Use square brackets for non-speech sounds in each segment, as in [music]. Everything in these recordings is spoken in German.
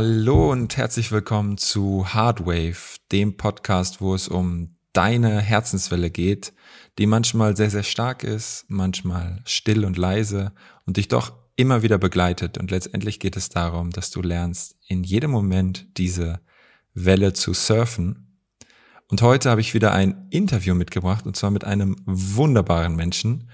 Hallo und herzlich willkommen zu Hardwave, dem Podcast, wo es um deine Herzenswelle geht, die manchmal sehr, sehr stark ist, manchmal still und leise und dich doch immer wieder begleitet. Und letztendlich geht es darum, dass du lernst, in jedem Moment diese Welle zu surfen. Und heute habe ich wieder ein Interview mitgebracht, und zwar mit einem wunderbaren Menschen.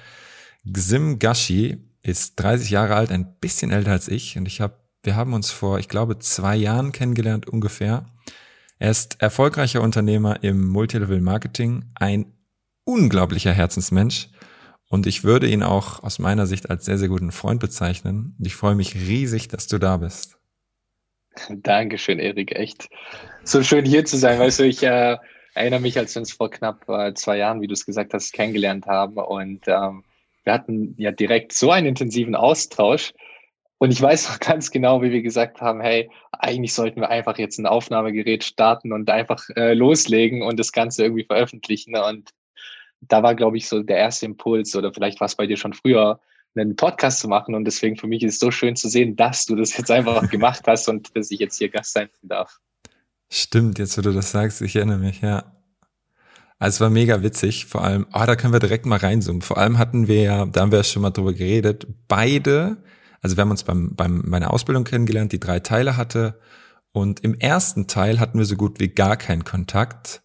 Xim Gashi ist 30 Jahre alt, ein bisschen älter als ich, und ich habe wir haben uns vor, ich glaube, zwei Jahren kennengelernt ungefähr. Er ist erfolgreicher Unternehmer im Multilevel Marketing, ein unglaublicher Herzensmensch und ich würde ihn auch aus meiner Sicht als sehr, sehr guten Freund bezeichnen. Ich freue mich riesig, dass du da bist. Dankeschön, Erik. Echt so schön hier zu sein. Weißt du, ich äh, erinnere mich, als wir uns vor knapp äh, zwei Jahren, wie du es gesagt hast, kennengelernt haben und ähm, wir hatten ja direkt so einen intensiven Austausch. Und ich weiß noch ganz genau, wie wir gesagt haben, hey, eigentlich sollten wir einfach jetzt ein Aufnahmegerät starten und einfach äh, loslegen und das Ganze irgendwie veröffentlichen. Und da war, glaube ich, so der erste Impuls oder vielleicht war es bei dir schon früher, einen Podcast zu machen. Und deswegen für mich ist es so schön zu sehen, dass du das jetzt einfach [laughs] gemacht hast und dass ich jetzt hier Gast sein darf. Stimmt, jetzt wo du das sagst, ich erinnere mich, ja. Also es war mega witzig, vor allem, ah, oh, da können wir direkt mal reinzoomen. Vor allem hatten wir ja, da haben wir ja schon mal drüber geredet, beide also wir haben uns beim, beim meiner Ausbildung kennengelernt, die drei Teile hatte. Und im ersten Teil hatten wir so gut wie gar keinen Kontakt,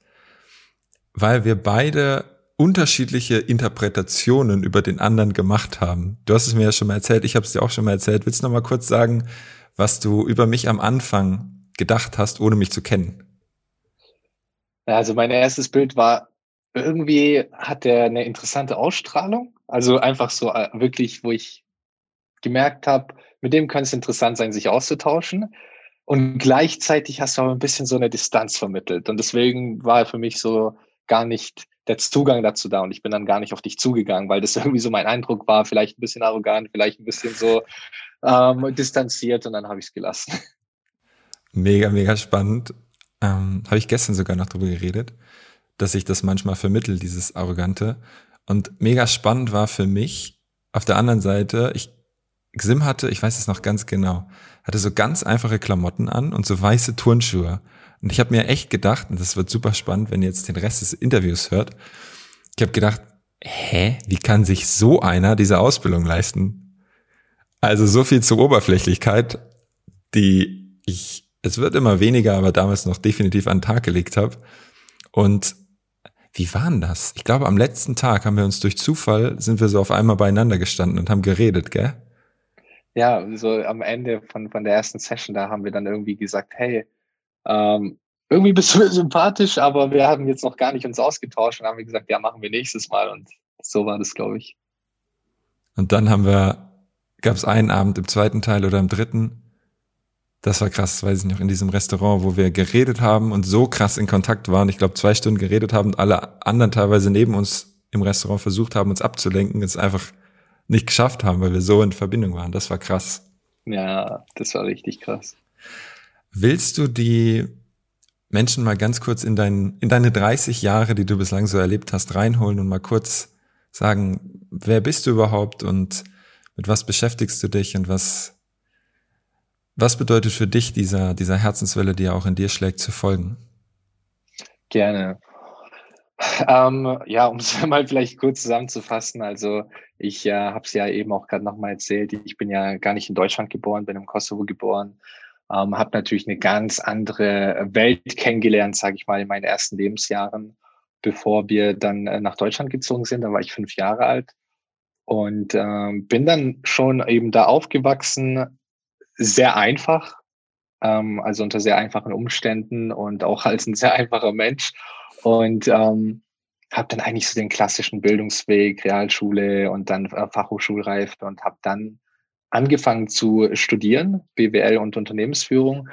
weil wir beide unterschiedliche Interpretationen über den anderen gemacht haben. Du hast es mir ja schon mal erzählt, ich habe es dir auch schon mal erzählt. Willst du noch mal kurz sagen, was du über mich am Anfang gedacht hast, ohne mich zu kennen? Also mein erstes Bild war, irgendwie hat er eine interessante Ausstrahlung. Also einfach so äh, wirklich, wo ich gemerkt habe, mit dem könnte es interessant sein, sich auszutauschen. Und gleichzeitig hast du aber ein bisschen so eine Distanz vermittelt. Und deswegen war für mich so gar nicht der Zugang dazu da. Und ich bin dann gar nicht auf dich zugegangen, weil das [laughs] irgendwie so mein Eindruck war, vielleicht ein bisschen arrogant, vielleicht ein bisschen so ähm, distanziert. Und dann habe ich es gelassen. [laughs] Mega, mega spannend. Ähm, habe ich gestern sogar noch drüber geredet, dass ich das manchmal vermittel, dieses Arrogante. Und mega spannend war für mich, auf der anderen Seite, ich Xim hatte, ich weiß es noch ganz genau, hatte so ganz einfache Klamotten an und so weiße Turnschuhe. Und ich habe mir echt gedacht, und das wird super spannend, wenn ihr jetzt den Rest des Interviews hört, ich habe gedacht, hä, wie kann sich so einer diese Ausbildung leisten? Also so viel zur Oberflächlichkeit, die ich, es wird immer weniger, aber damals noch definitiv an den Tag gelegt habe. Und wie war denn das? Ich glaube, am letzten Tag haben wir uns durch Zufall, sind wir so auf einmal beieinander gestanden und haben geredet, gell? Ja, so am Ende von, von der ersten Session, da haben wir dann irgendwie gesagt, hey, ähm, irgendwie bist du sympathisch, aber wir haben jetzt noch gar nicht uns ausgetauscht und haben gesagt, ja, machen wir nächstes Mal und so war das, glaube ich. Und dann haben wir, gab es einen Abend im zweiten Teil oder im dritten, das war krass, weiß ich noch, in diesem Restaurant, wo wir geredet haben und so krass in Kontakt waren. Ich glaube, zwei Stunden geredet haben und alle anderen teilweise neben uns im Restaurant versucht haben, uns abzulenken. Es ist einfach nicht geschafft haben, weil wir so in Verbindung waren. Das war krass. Ja, das war richtig krass. Willst du die Menschen mal ganz kurz in, dein, in deine 30 Jahre, die du bislang so erlebt hast, reinholen und mal kurz sagen, wer bist du überhaupt und mit was beschäftigst du dich und was, was bedeutet für dich dieser, dieser Herzenswelle, die ja auch in dir schlägt, zu folgen? Gerne. Ähm, ja, um es [laughs] mal vielleicht kurz zusammenzufassen, also ich äh, habe es ja eben auch gerade nochmal erzählt, ich bin ja gar nicht in Deutschland geboren, bin im Kosovo geboren, ähm, habe natürlich eine ganz andere Welt kennengelernt, sage ich mal, in meinen ersten Lebensjahren, bevor wir dann äh, nach Deutschland gezogen sind. Da war ich fünf Jahre alt und ähm, bin dann schon eben da aufgewachsen, sehr einfach, ähm, also unter sehr einfachen Umständen und auch als ein sehr einfacher Mensch und ähm, habe dann eigentlich so den klassischen Bildungsweg, Realschule und dann äh, Fachhochschulreife und habe dann angefangen zu studieren, BWL und Unternehmensführung.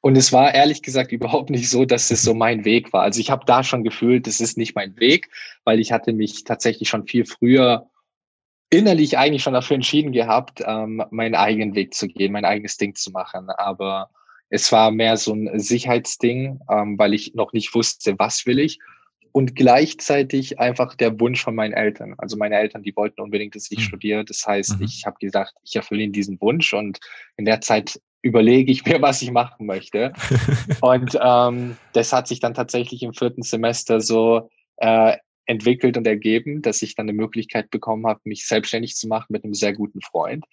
Und es war ehrlich gesagt [laughs] überhaupt nicht so, dass es so mein Weg war. Also ich habe da schon gefühlt, das ist nicht mein Weg, weil ich hatte mich tatsächlich schon viel früher innerlich eigentlich schon dafür entschieden gehabt, ähm, meinen eigenen Weg zu gehen, mein eigenes Ding zu machen. Aber es war mehr so ein Sicherheitsding, ähm, weil ich noch nicht wusste, was will ich. Und gleichzeitig einfach der Wunsch von meinen Eltern. Also meine Eltern, die wollten unbedingt, dass ich mhm. studiere. Das heißt, mhm. ich habe gesagt, ich erfülle ihnen diesen Wunsch. Und in der Zeit überlege ich [laughs] mir, was ich machen möchte. [laughs] und ähm, das hat sich dann tatsächlich im vierten Semester so äh, entwickelt und ergeben, dass ich dann eine Möglichkeit bekommen habe, mich selbstständig zu machen mit einem sehr guten Freund.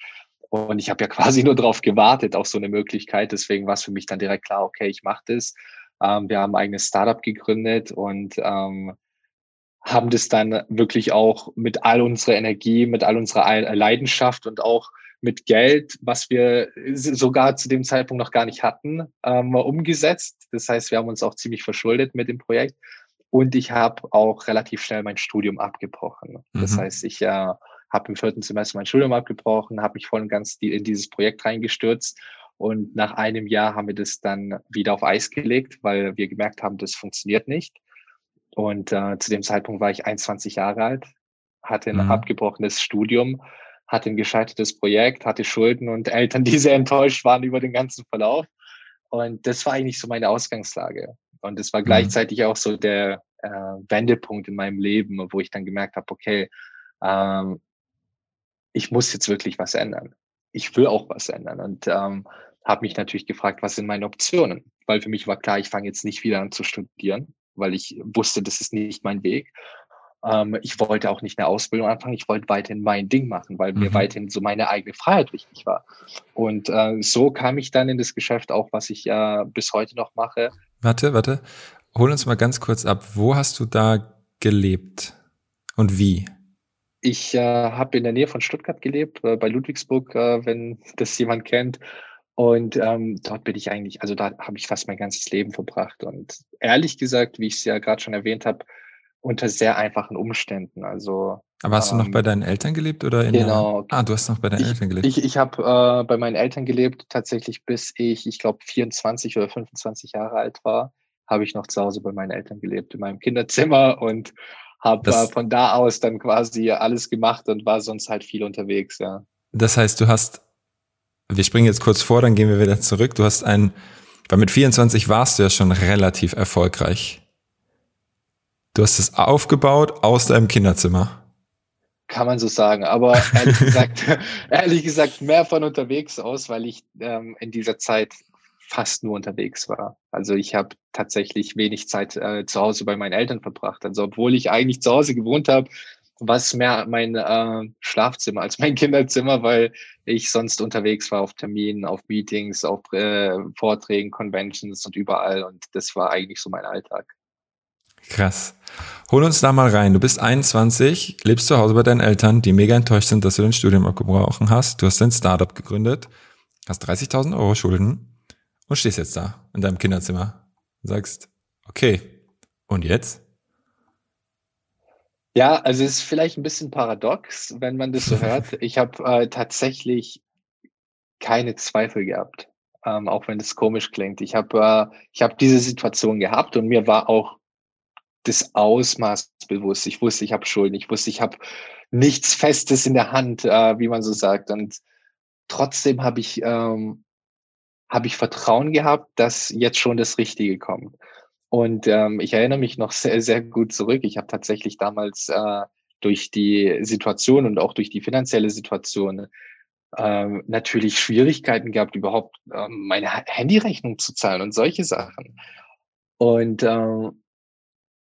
Und ich habe ja [laughs] quasi nur darauf gewartet, auf so eine Möglichkeit. Deswegen war es für mich dann direkt klar, okay, ich mache das. Ähm, wir haben ein eigenes Startup gegründet und ähm, haben das dann wirklich auch mit all unserer Energie, mit all unserer Leidenschaft und auch mit Geld, was wir sogar zu dem Zeitpunkt noch gar nicht hatten, ähm, umgesetzt. Das heißt, wir haben uns auch ziemlich verschuldet mit dem Projekt. Und ich habe auch relativ schnell mein Studium abgebrochen. Das mhm. heißt, ich äh, habe im vierten Semester mein Studium abgebrochen, habe mich voll und ganz in dieses Projekt reingestürzt. Und nach einem Jahr haben wir das dann wieder auf Eis gelegt, weil wir gemerkt haben, das funktioniert nicht. Und äh, zu dem Zeitpunkt war ich 21 Jahre alt, hatte ein mhm. abgebrochenes Studium, hatte ein gescheitertes Projekt, hatte Schulden und Eltern, [laughs] die sehr enttäuscht waren über den ganzen Verlauf. Und das war eigentlich so meine Ausgangslage. Und das war mhm. gleichzeitig auch so der äh, Wendepunkt in meinem Leben, wo ich dann gemerkt habe, okay, ähm, ich muss jetzt wirklich was ändern. Ich will auch was ändern. Und ähm, habe mich natürlich gefragt, was sind meine Optionen? Weil für mich war klar, ich fange jetzt nicht wieder an zu studieren, weil ich wusste, das ist nicht mein Weg. Ähm, ich wollte auch nicht eine Ausbildung anfangen, ich wollte weiterhin mein Ding machen, weil mhm. mir weiterhin so meine eigene Freiheit wichtig war. Und äh, so kam ich dann in das Geschäft auch, was ich ja äh, bis heute noch mache. Warte, warte. Hol uns mal ganz kurz ab. Wo hast du da gelebt und wie? Ich äh, habe in der Nähe von Stuttgart gelebt, äh, bei Ludwigsburg, äh, wenn das jemand kennt. Und ähm, dort bin ich eigentlich, also da habe ich fast mein ganzes Leben verbracht. Und ehrlich gesagt, wie ich es ja gerade schon erwähnt habe, unter sehr einfachen Umständen. Also aber hast du noch bei ähm, deinen Eltern gelebt oder in genau. Der, ah, du hast noch bei deinen ich, Eltern gelebt. Ich, ich habe äh, bei meinen Eltern gelebt, tatsächlich bis ich, ich glaube, 24 oder 25 Jahre alt war, habe ich noch zu Hause bei meinen Eltern gelebt, in meinem Kinderzimmer und habe äh, von da aus dann quasi alles gemacht und war sonst halt viel unterwegs, ja. Das heißt, du hast, wir springen jetzt kurz vor, dann gehen wir wieder zurück. Du hast ein, weil mit 24 warst du ja schon relativ erfolgreich. Du hast es aufgebaut aus deinem Kinderzimmer. Kann man so sagen, aber ehrlich [laughs] gesagt, ehrlich gesagt mehr von unterwegs aus, weil ich ähm, in dieser Zeit fast nur unterwegs war. Also ich habe tatsächlich wenig Zeit äh, zu Hause bei meinen Eltern verbracht. Also obwohl ich eigentlich zu Hause gewohnt habe, war es mehr mein äh, Schlafzimmer als mein [laughs] Kinderzimmer, weil ich sonst unterwegs war auf Terminen, auf Meetings, auf äh, Vorträgen, Conventions und überall. Und das war eigentlich so mein Alltag. Krass. Hol uns da mal rein. Du bist 21, lebst zu Hause bei deinen Eltern, die mega enttäuscht sind, dass du dein Studium abgebrochen hast. Du hast dein Startup gegründet, hast 30.000 Euro Schulden und stehst jetzt da in deinem Kinderzimmer und sagst, okay, und jetzt? Ja, also es ist vielleicht ein bisschen paradox, wenn man das so [laughs] hört. Ich habe äh, tatsächlich keine Zweifel gehabt, ähm, auch wenn das komisch klingt. Ich habe äh, ich habe diese Situation gehabt und mir war auch das Ausmaß bewusst. Ich wusste, ich habe Schulden. Ich wusste, ich habe nichts Festes in der Hand, äh, wie man so sagt. Und trotzdem habe ich, ähm, habe ich Vertrauen gehabt, dass jetzt schon das Richtige kommt. Und ähm, ich erinnere mich noch [laughs] sehr, sehr gut zurück. Ich habe tatsächlich damals äh, durch die Situation und auch durch die finanzielle Situation ähm, natürlich Schwierigkeiten gehabt, überhaupt ähm, meine Handyrechnung zu zahlen und solche Sachen. Und ähm,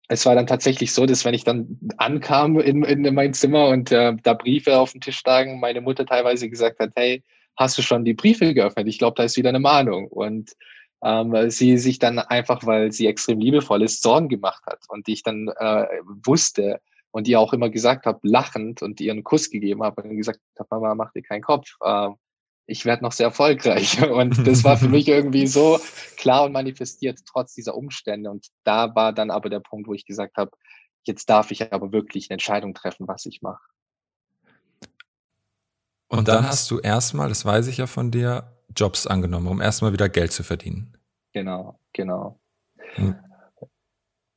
es war dann tatsächlich so, dass wenn ich dann ankam in, in mein Zimmer und äh, da Briefe auf dem Tisch lagen, meine Mutter teilweise gesagt hat, hey, hast du schon die Briefe geöffnet? Ich glaube, da ist wieder eine Mahnung. Und ähm, sie sich dann einfach, weil sie extrem liebevoll ist, Sorgen gemacht hat und ich dann äh, wusste und ihr auch immer gesagt habe, lachend und ihr einen Kuss gegeben habe und gesagt habe, Mama, mach dir keinen Kopf. Äh, ich werde noch sehr erfolgreich. [laughs] Und das war für mich irgendwie so klar und manifestiert, trotz dieser Umstände. Und da war dann aber der Punkt, wo ich gesagt habe, jetzt darf ich aber wirklich eine Entscheidung treffen, was ich mache. Und dann hast du erstmal, das weiß ich ja von dir, Jobs angenommen, um erstmal wieder Geld zu verdienen. Genau, genau. Hm.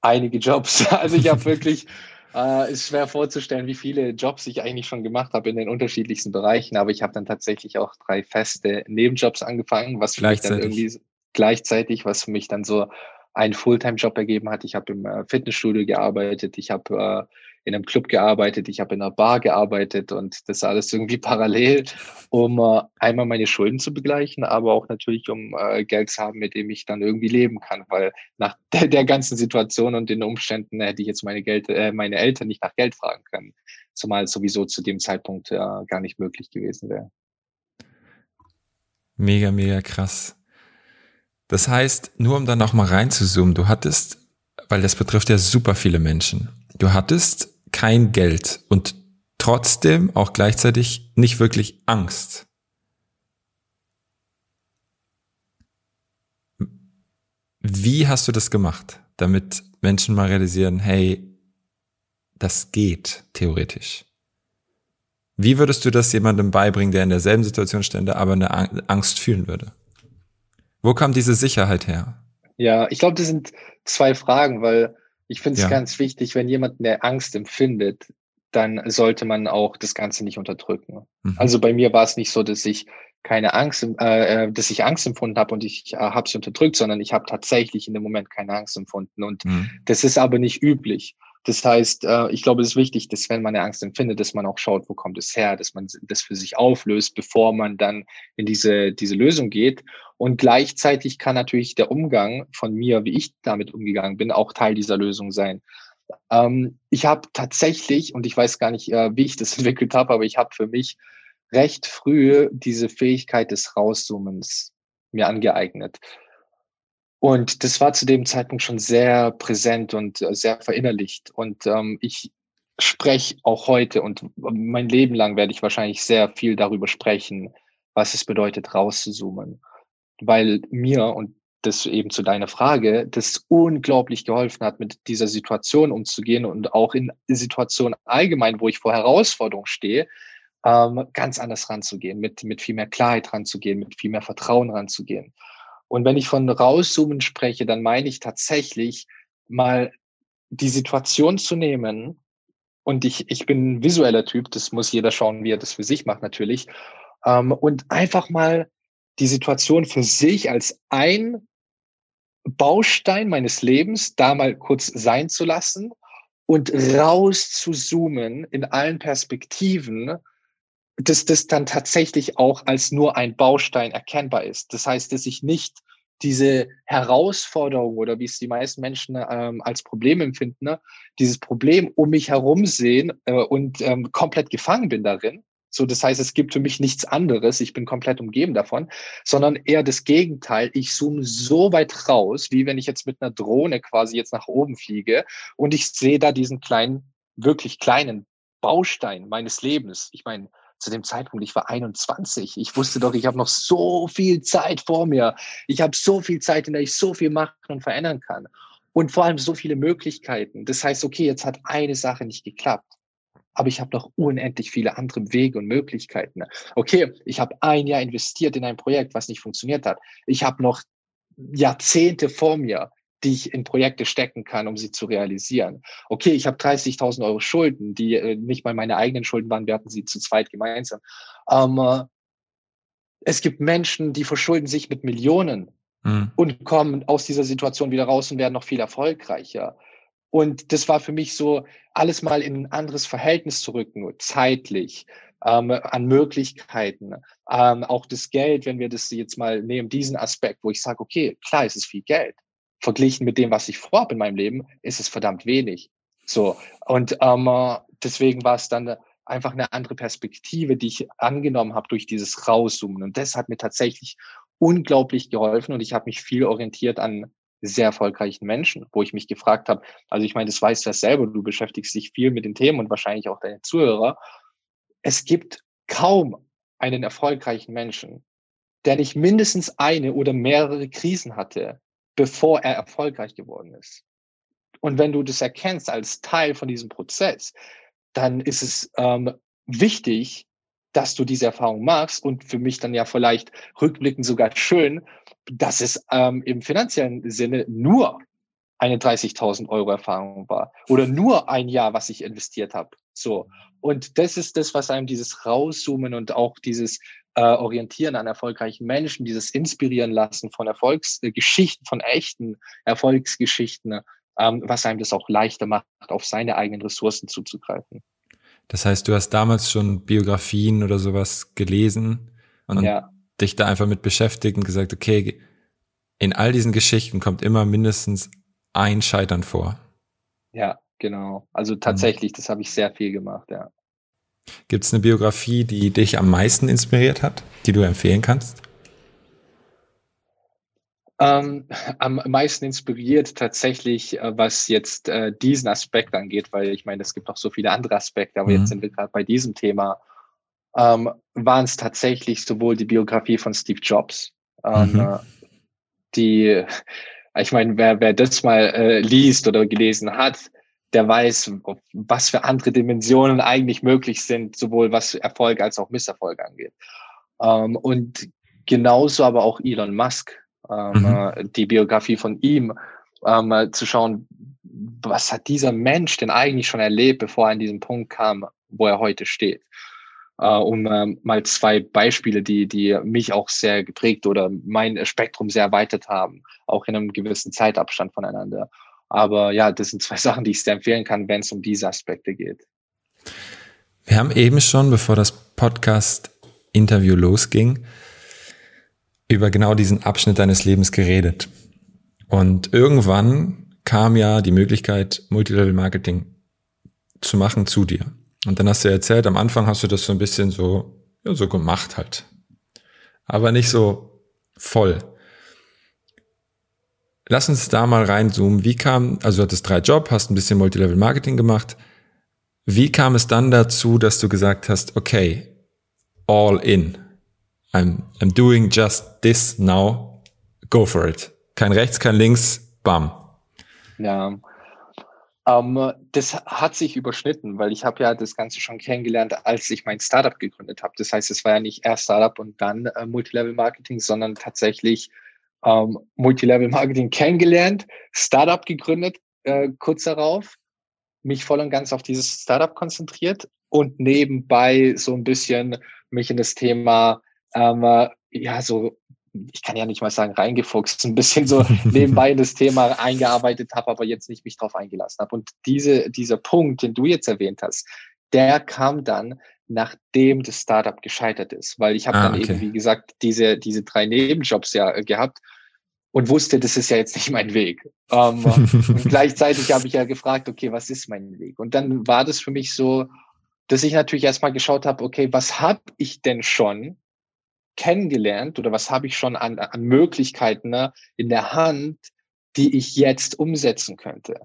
Einige Jobs. [laughs] Also ich habe wirklich [laughs] äh, ist schwer vorzustellen, wie viele Jobs ich eigentlich schon gemacht habe in den unterschiedlichsten Bereichen, aber ich habe dann tatsächlich auch drei feste Nebenjobs angefangen, was für mich dann irgendwie gleichzeitig, was für mich dann so einen Fulltime-Job ergeben hat. Ich habe im äh, Fitnessstudio gearbeitet, ich habe äh, in einem Club gearbeitet, ich habe in einer Bar gearbeitet und das alles irgendwie [laughs] parallel, um äh, einmal meine Schulden zu begleichen, aber auch natürlich, um äh, Geld zu haben, mit dem ich dann irgendwie leben kann, weil nach [laughs] der, der ganzen Situation und den Umständen hätte ich jetzt meine, Geld, äh, meine Eltern nicht nach Geld fragen können, zumal es sowieso zu dem Zeitpunkt äh, gar nicht möglich gewesen wäre. Mega, mega krass. Das heißt, nur um dann noch mal reinzuzoomen, du hattest, weil das betrifft ja super viele Menschen, du hattest kein Geld und trotzdem auch gleichzeitig nicht wirklich Angst. Wie hast du das gemacht, damit Menschen mal realisieren, hey, das geht theoretisch? Wie würdest du das jemandem beibringen, der in derselben Situation stände, aber eine Angst fühlen würde? Wo kam diese Sicherheit her? Ja, ich glaube, das sind zwei Fragen, weil ich finde es ja. ganz wichtig, wenn jemand eine Angst empfindet, dann sollte man auch das Ganze nicht unterdrücken. Mhm. Also bei mir war es nicht so, dass ich keine Angst, äh, äh dass ich Angst empfunden habe und ich äh, habe sie unterdrückt, sondern ich habe tatsächlich in dem Moment keine Angst empfunden. Und mhm. das ist aber nicht üblich. Das heißt, äh, ich glaube, es ist wichtig, dass wenn man eine Angst empfindet, dass man auch schaut, wo kommt es her, dass man das für sich auflöst, bevor man dann in diese, diese Lösung geht. Und gleichzeitig kann natürlich der Umgang von mir, wie ich damit umgegangen bin, auch Teil dieser Lösung sein. Ähm, ich habe tatsächlich, und ich weiß gar nicht, äh, wie ich das [laughs] entwickelt habe, aber ich habe für mich recht früh diese Fähigkeit des Rauszoomens mir angeeignet. Und das war zu dem Zeitpunkt schon sehr präsent und äh, sehr verinnerlicht. Und ähm, ich spreche auch heute und mein Leben lang werde ich wahrscheinlich sehr viel darüber sprechen, was es bedeutet, rauszuzoomen. Weil mir, und das eben zu deiner Frage, das unglaublich geholfen hat, mit dieser Situation umzugehen und auch in Situationen allgemein, wo ich vor Herausforderungen stehe, ähm, ganz anders ranzugehen, mit, mit viel mehr Klarheit ranzugehen, mit viel mehr Vertrauen ranzugehen. Und wenn ich von rauszoomen spreche, dann meine ich tatsächlich mal die Situation zu nehmen. Und ich, ich bin ein visueller Typ, das muss jeder schauen, wie er das für sich macht natürlich. Ähm, und einfach mal die Situation für sich als ein Baustein meines Lebens da mal kurz sein zu lassen und raus zu zoomen in allen Perspektiven dass das dann tatsächlich auch als nur ein Baustein erkennbar ist. Das heißt, dass ich nicht diese Herausforderung oder wie es die meisten Menschen ähm, als Problem empfinden, ne, dieses Problem um mich herum sehen äh, und ähm, komplett gefangen bin darin. So, das heißt, es gibt für mich nichts anderes. Ich bin komplett umgeben davon, sondern eher das Gegenteil. Ich zoome so weit raus, wie wenn ich jetzt mit einer Drohne quasi jetzt nach oben fliege und ich sehe da diesen kleinen, wirklich kleinen Baustein meines Lebens. Ich meine, zu dem Zeitpunkt, ich war 21. Ich wusste doch, ich habe noch so viel Zeit vor mir. Ich habe so viel Zeit, in der ich so viel machen und verändern kann. Und vor allem so viele Möglichkeiten. Das heißt, okay, jetzt hat eine Sache nicht geklappt. Aber ich habe noch unendlich viele andere Wege und Möglichkeiten. Okay, ich habe ein Jahr investiert in ein Projekt, was nicht funktioniert hat. Ich habe noch Jahrzehnte vor mir die ich in Projekte stecken kann, um sie zu realisieren. Okay, ich habe 30.000 Euro Schulden, die äh, nicht mal meine eigenen Schulden waren, wir hatten sie zu zweit gemeinsam. Ähm, äh, es gibt Menschen, die verschulden sich mit Millionen mhm. und kommen aus dieser Situation wieder raus und werden noch viel erfolgreicher. Und das war für mich so, alles mal in ein anderes Verhältnis zu rücken, zeitlich, ähm, an Möglichkeiten, ähm, auch das Geld, wenn wir das jetzt mal nehmen, diesen Aspekt, wo ich sage, okay, klar, es ist viel Geld, verglichen mit dem, was ich vorhabe in meinem Leben, ist es verdammt wenig. So. Und ähm, deswegen war es dann einfach eine andere Perspektive, die ich angenommen habe durch dieses Rauszoomen. Und das hat mir tatsächlich unglaublich geholfen und ich habe mich viel orientiert an sehr erfolgreichen Menschen, wo ich mich gefragt habe, also ich meine, das weißt du ja selber, du beschäftigst dich viel mit den Themen und wahrscheinlich auch deine Zuhörer. Es gibt kaum einen erfolgreichen Menschen, der nicht mindestens eine oder mehrere Krisen hatte, bevor er erfolgreich geworden ist. Und wenn du das erkennst als Teil von diesem Prozess, dann ist es ähm, wichtig, dass du diese Erfahrung machst und für mich dann ja vielleicht rückblickend sogar schön, dass es ähm, im finanziellen Sinne nur eine 30.000 Euro Erfahrung war oder nur ein Jahr, was ich investiert habe. So. Und das ist das, was einem dieses Rauszoomen und auch dieses äh, Orientieren an erfolgreichen Menschen, dieses Inspirieren lassen von Erfolgsgeschichten, von echten Erfolgsgeschichten ähm, was einem das auch leichter macht, auf seine eigenen Ressourcen zuzugreifen. Das heißt, du hast damals schon Biografien oder sowas gelesen und ja. dich da einfach mit beschäftigt und gesagt, okay, in all diesen Geschichten kommt immer mindestens ein Scheitern vor. Ja, genau. Also tatsächlich, mhm. das habe ich sehr viel gemacht, ja. Gibt es eine Biografie, die dich am meisten inspiriert hat, die du empfehlen kannst? Ähm, am meisten inspiriert tatsächlich, äh, was jetzt äh, diesen Aspekt angeht, weil ich meine, es gibt auch so viele andere Aspekte, aber mhm. jetzt sind wir gerade bei diesem Thema, ähm, waren es tatsächlich sowohl die Biografie von Steve Jobs, ähm, mhm. Äh, die, ich meine, wer, wer das mal äh, liest oder gelesen hat, der weiß, was für andere Dimensionen eigentlich möglich sind, sowohl was Erfolg als auch Misserfolg angeht. Ähm, und genauso aber auch Elon Musk, ähm, mhm. Äh, die Biografie von ihm, ähm, äh, zu schauen, was hat dieser Mensch denn eigentlich schon erlebt, bevor er an diesen Punkt kam, wo er heute steht. Uh, um ähm, mal zwei Beispiele, die, die mich auch sehr geprägt oder mein Spektrum sehr erweitert haben, auch in einem gewissen Zeitabstand voneinander. Aber ja, das sind zwei [laughs] Sachen, die ich sehr empfehlen kann, wenn es um diese Aspekte geht. Wir haben eben schon, bevor das Podcast-Interview losging, über genau diesen Abschnitt deines Lebens geredet. Und irgendwann kam ja die Möglichkeit, Multilevel-Marketing zu machen zu dir. Und dann hast du erzählt, am Anfang hast du das so ein bisschen so, ja, so gemacht halt. Aber nicht so voll. Lass uns da mal reinzoomen. Wie kam, also du hattest drei Jobs, hast ein bisschen Multilevel-Marketing gemacht. Wie kam es dann dazu, dass du gesagt hast, okay, all in. I'm, I'm doing just this now. Go for it. Kein rechts, kein links. Bam. Ja. Ähm, das hat sich überschnitten, weil ich habe ja das Ganze schon kennengelernt, als ich mein Startup gegründet habe. Das heißt, es war ja nicht erst Startup und dann äh, Multilevel Marketing, sondern tatsächlich ähm, Multilevel Marketing kennengelernt, Startup gegründet, äh, kurz darauf, mich voll und ganz auf dieses Startup konzentriert und nebenbei so ein bisschen mich in das Thema ähm, äh, ja, so, ich kann ja nicht mal sagen, reingefuchst, ein bisschen so [laughs] nebenbei in das Thema eingearbeitet habe, aber jetzt nicht mich drauf eingelassen habe. Und diese, dieser Punkt, den du jetzt erwähnt hast, der kam dann, nachdem das Startup gescheitert ist, weil ich habe ah, dann okay. eben, wie gesagt, diese, diese drei Nebenjobs ja äh, gehabt und wusste, das ist ja jetzt nicht mein Weg. Ähm, [laughs] und gleichzeitig habe ich ja gefragt, okay, was ist mein Weg? Und dann war das für mich so, dass ich natürlich erstmal geschaut habe, okay, was habe ich denn schon kennengelernt oder was habe ich schon an, an Möglichkeiten ne, in der Hand, die ich jetzt umsetzen könnte.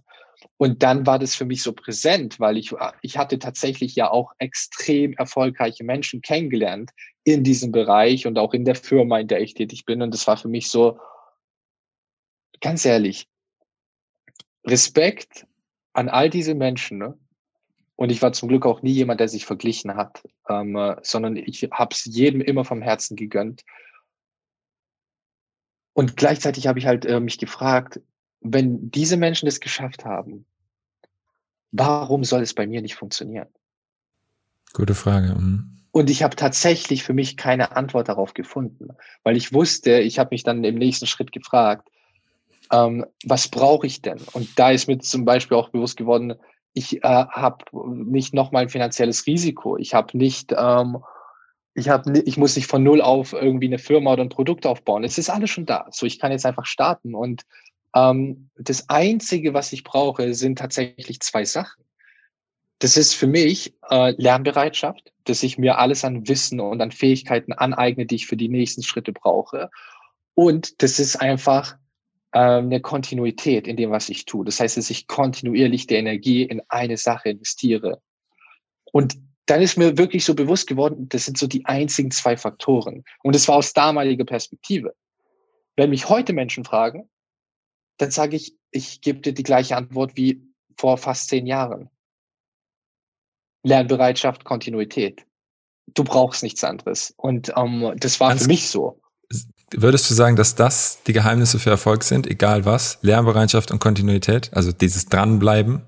Und dann war das für mich so präsent, weil ich, ich hatte tatsächlich ja auch extrem erfolgreiche Menschen kennengelernt in diesem Bereich und auch in der Firma, in der ich tätig bin. Und das war für mich so, ganz ehrlich, Respekt an all diese Menschen, ne? Und ich war zum Glück auch nie jemand, der sich verglichen hat, ähm, äh, sondern ich habe es jedem immer vom Herzen gegönnt. Und gleichzeitig habe ich halt äh, mich gefragt, wenn diese Menschen es geschafft haben, warum soll es bei mir nicht funktionieren? Gute Frage. Mhm. Und ich habe tatsächlich für mich keine Antwort darauf gefunden, weil ich wusste, ich habe mich dann im nächsten Schritt gefragt, ähm, was brauche ich denn? Und da ist mir zum Beispiel auch bewusst geworden, ich äh, habe nicht nochmal ein finanzielles Risiko. Ich habe nicht, ähm, ich habe, ich muss nicht von null auf irgendwie eine Firma oder ein Produkt aufbauen. Es ist alles schon da. So, ich kann jetzt einfach starten. Und ähm, das Einzige, was ich brauche, sind tatsächlich zwei Sachen. Das ist für mich äh, Lernbereitschaft, dass ich mir alles an Wissen und an Fähigkeiten aneigne, die ich für die nächsten Schritte brauche. Und das ist einfach ähm, eine Kontinuität in dem, was ich tue. Das heißt, dass ich kontinuierlich die Energie in eine Sache investiere. Und dann ist mir wirklich so bewusst geworden, das sind so die einzigen zwei Faktoren. Und es war aus damaliger Perspektive. Wenn mich heute Menschen fragen, dann sage ich, ich gebe dir die gleiche Antwort wie vor fast zehn Jahren. Lernbereitschaft, Kontinuität. Du brauchst nichts anderes. Und ähm, das war Ganz für mich so. Würdest du sagen, dass das die Geheimnisse für Erfolg sind, egal was? Lernbereitschaft und Kontinuität, also dieses Dranbleiben,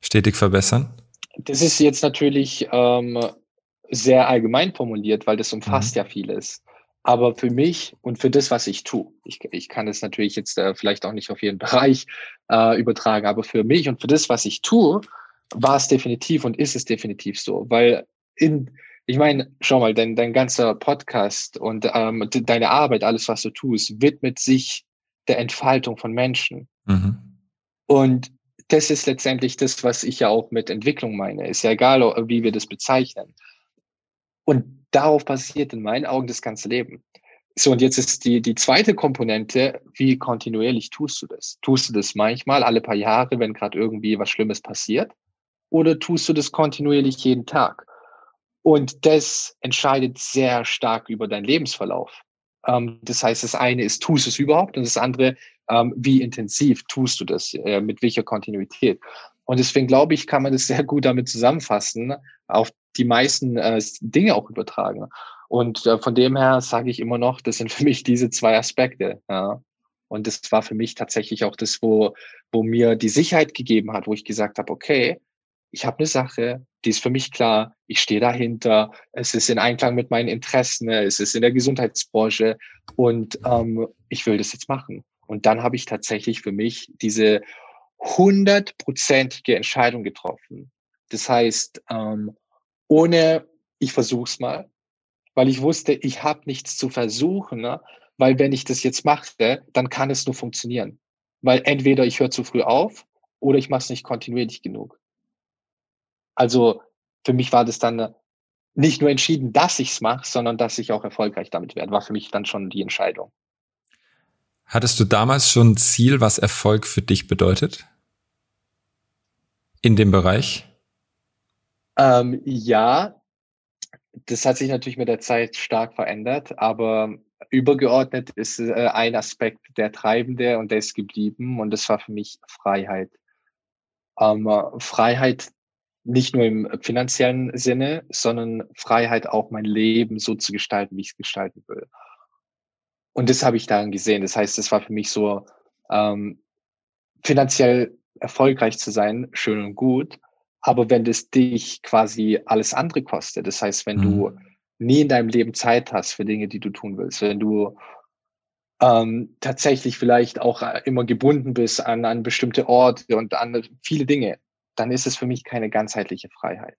stetig verbessern? Das ist jetzt natürlich ähm, sehr allgemein formuliert, weil das umfasst mhm. ja vieles. Aber für mich und für das, was ich tue, ich, ich kann es natürlich jetzt äh, vielleicht auch nicht auf jeden [laughs] Bereich äh, übertragen, aber für mich und für das, was ich tue, war es definitiv und ist es definitiv so. Weil in, ich meine, schau mal, dein, dein ganzer Podcast und ähm, deine Arbeit, alles, was du tust, widmet sich der Entfaltung von Menschen. Mhm. Und das ist letztendlich das, was ich ja auch mit Entwicklung meine. Ist ja egal, wie wir das bezeichnen. Und darauf basiert in meinen Augen das ganze Leben. So, und jetzt ist die, die zweite Komponente, wie kontinuierlich tust du das? Tust du das manchmal alle paar Jahre, wenn gerade irgendwie was Schlimmes passiert? Oder tust du das kontinuierlich jeden Tag? Und das entscheidet sehr stark über deinen Lebensverlauf. Ähm, das heißt, das eine ist, tust du es überhaupt? Und das andere, ähm, wie intensiv tust du das? Äh, mit welcher Kontinuität? Und deswegen glaube ich, kann man das [laughs] sehr gut damit zusammenfassen, auf die meisten äh, Dinge auch übertragen. Und äh, von dem her sage ich immer noch, das sind für mich diese zwei Aspekte. Ja. Und das war für mich tatsächlich auch das, wo, wo mir die Sicherheit gegeben hat, wo ich gesagt habe, okay, ich habe eine Sache, die ist für mich klar, ich stehe dahinter, es ist in Einklang mit meinen Interessen, es ist in der Gesundheitsbranche und ähm, ich will das jetzt machen. Und dann habe ich tatsächlich für mich diese hundertprozentige Entscheidung getroffen. Das heißt, ähm, ohne, ich versuch's mal, weil ich wusste, ich habe nichts zu versuchen, ne? weil wenn ich das jetzt mache, dann kann es nur funktionieren. Weil entweder ich höre zu früh auf oder ich mache es nicht kontinuierlich genug. Also für mich war das dann nicht nur entschieden, dass ich es mache, sondern dass ich auch erfolgreich damit werde, war für mich dann schon die Entscheidung. Hattest du damals schon ein Ziel, was Erfolg für dich bedeutet? In dem Bereich? Ähm, ja, das hat sich natürlich mit der Zeit stark verändert, aber übergeordnet ist äh, ein Aspekt der Treibende und der ist geblieben und das war für mich Freiheit. Ähm, Freiheit nicht nur im finanziellen Sinne, sondern Freiheit auch mein Leben so zu gestalten, wie ich es gestalten will. Und das habe ich daran gesehen. Das heißt, es war für mich so, ähm, finanziell erfolgreich zu sein, schön und gut, aber wenn das dich quasi alles andere kostet, das heißt, wenn mhm. du nie in deinem Leben Zeit hast für Dinge, die du tun willst, wenn du ähm, tatsächlich vielleicht auch äh, immer gebunden bist an, an bestimmte Orte und an viele Dinge, dann ist es für mich keine ganzheitliche Freiheit.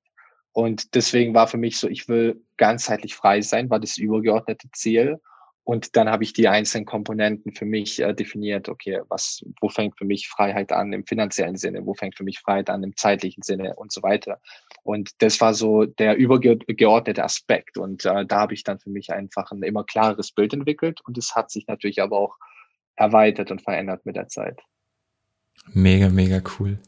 Und deswegen war für mich so, ich will ganzheitlich frei sein, war das übergeordnete Ziel. Und dann habe ich die einzelnen Komponenten für mich äh, definiert. Okay, was, wo fängt für mich Freiheit an im finanziellen Sinne? Wo fängt für mich Freiheit an im zeitlichen Sinne und so weiter? Und das war so der übergeordnete Aspekt. Und äh, da habe ich dann für mich einfach ein immer klareres Bild entwickelt. Und es hat sich natürlich aber auch erweitert und verändert mit der Zeit. Mega, mega cool.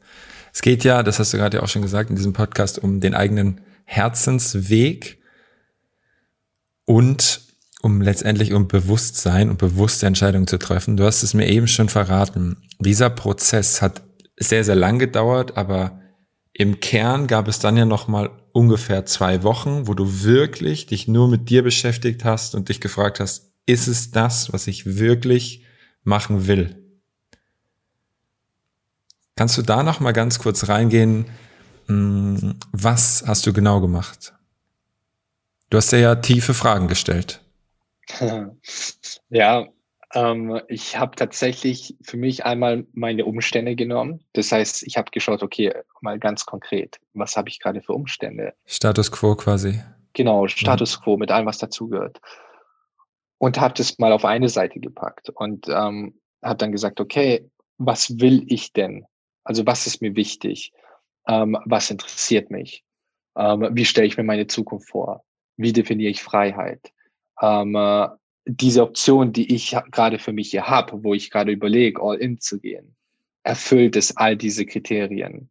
Es geht ja, das hast du gerade ja auch schon gesagt, in diesem Podcast um den eigenen Herzensweg und um letztendlich um Bewusstsein und bewusste Entscheidungen zu treffen. Du hast es mir eben schon verraten. Dieser Prozess hat sehr, sehr lang gedauert, aber im Kern gab es dann ja noch mal ungefähr zwei Wochen, wo du wirklich dich nur mit dir beschäftigt hast und dich gefragt hast, ist es das, was ich wirklich machen will? Kannst du da noch mal ganz kurz reingehen? Hm, was hast du genau gemacht? Du hast dir ja tiefe Fragen gestellt. [laughs] Ja, ähm, ich habe tatsächlich für mich einmal meine Umstände genommen. Das heißt, ich habe geschaut, okay, mal ganz konkret, was habe ich gerade für Umstände? Status quo quasi. Genau, Status quo mit allem, was dazugehört. Und habe das mal auf eine Seite gepackt und ähm, habe dann gesagt, okay, was will ich denn? Also was ist mir wichtig? Ähm, was interessiert mich? Ähm, wie stelle ich mir meine Zukunft vor? Wie definiere ich Freiheit? Ähm, äh, diese Option, die ich gerade für mich hier habe, wo ich gerade überlege, all in zu gehen, erfüllt es all diese Kriterien?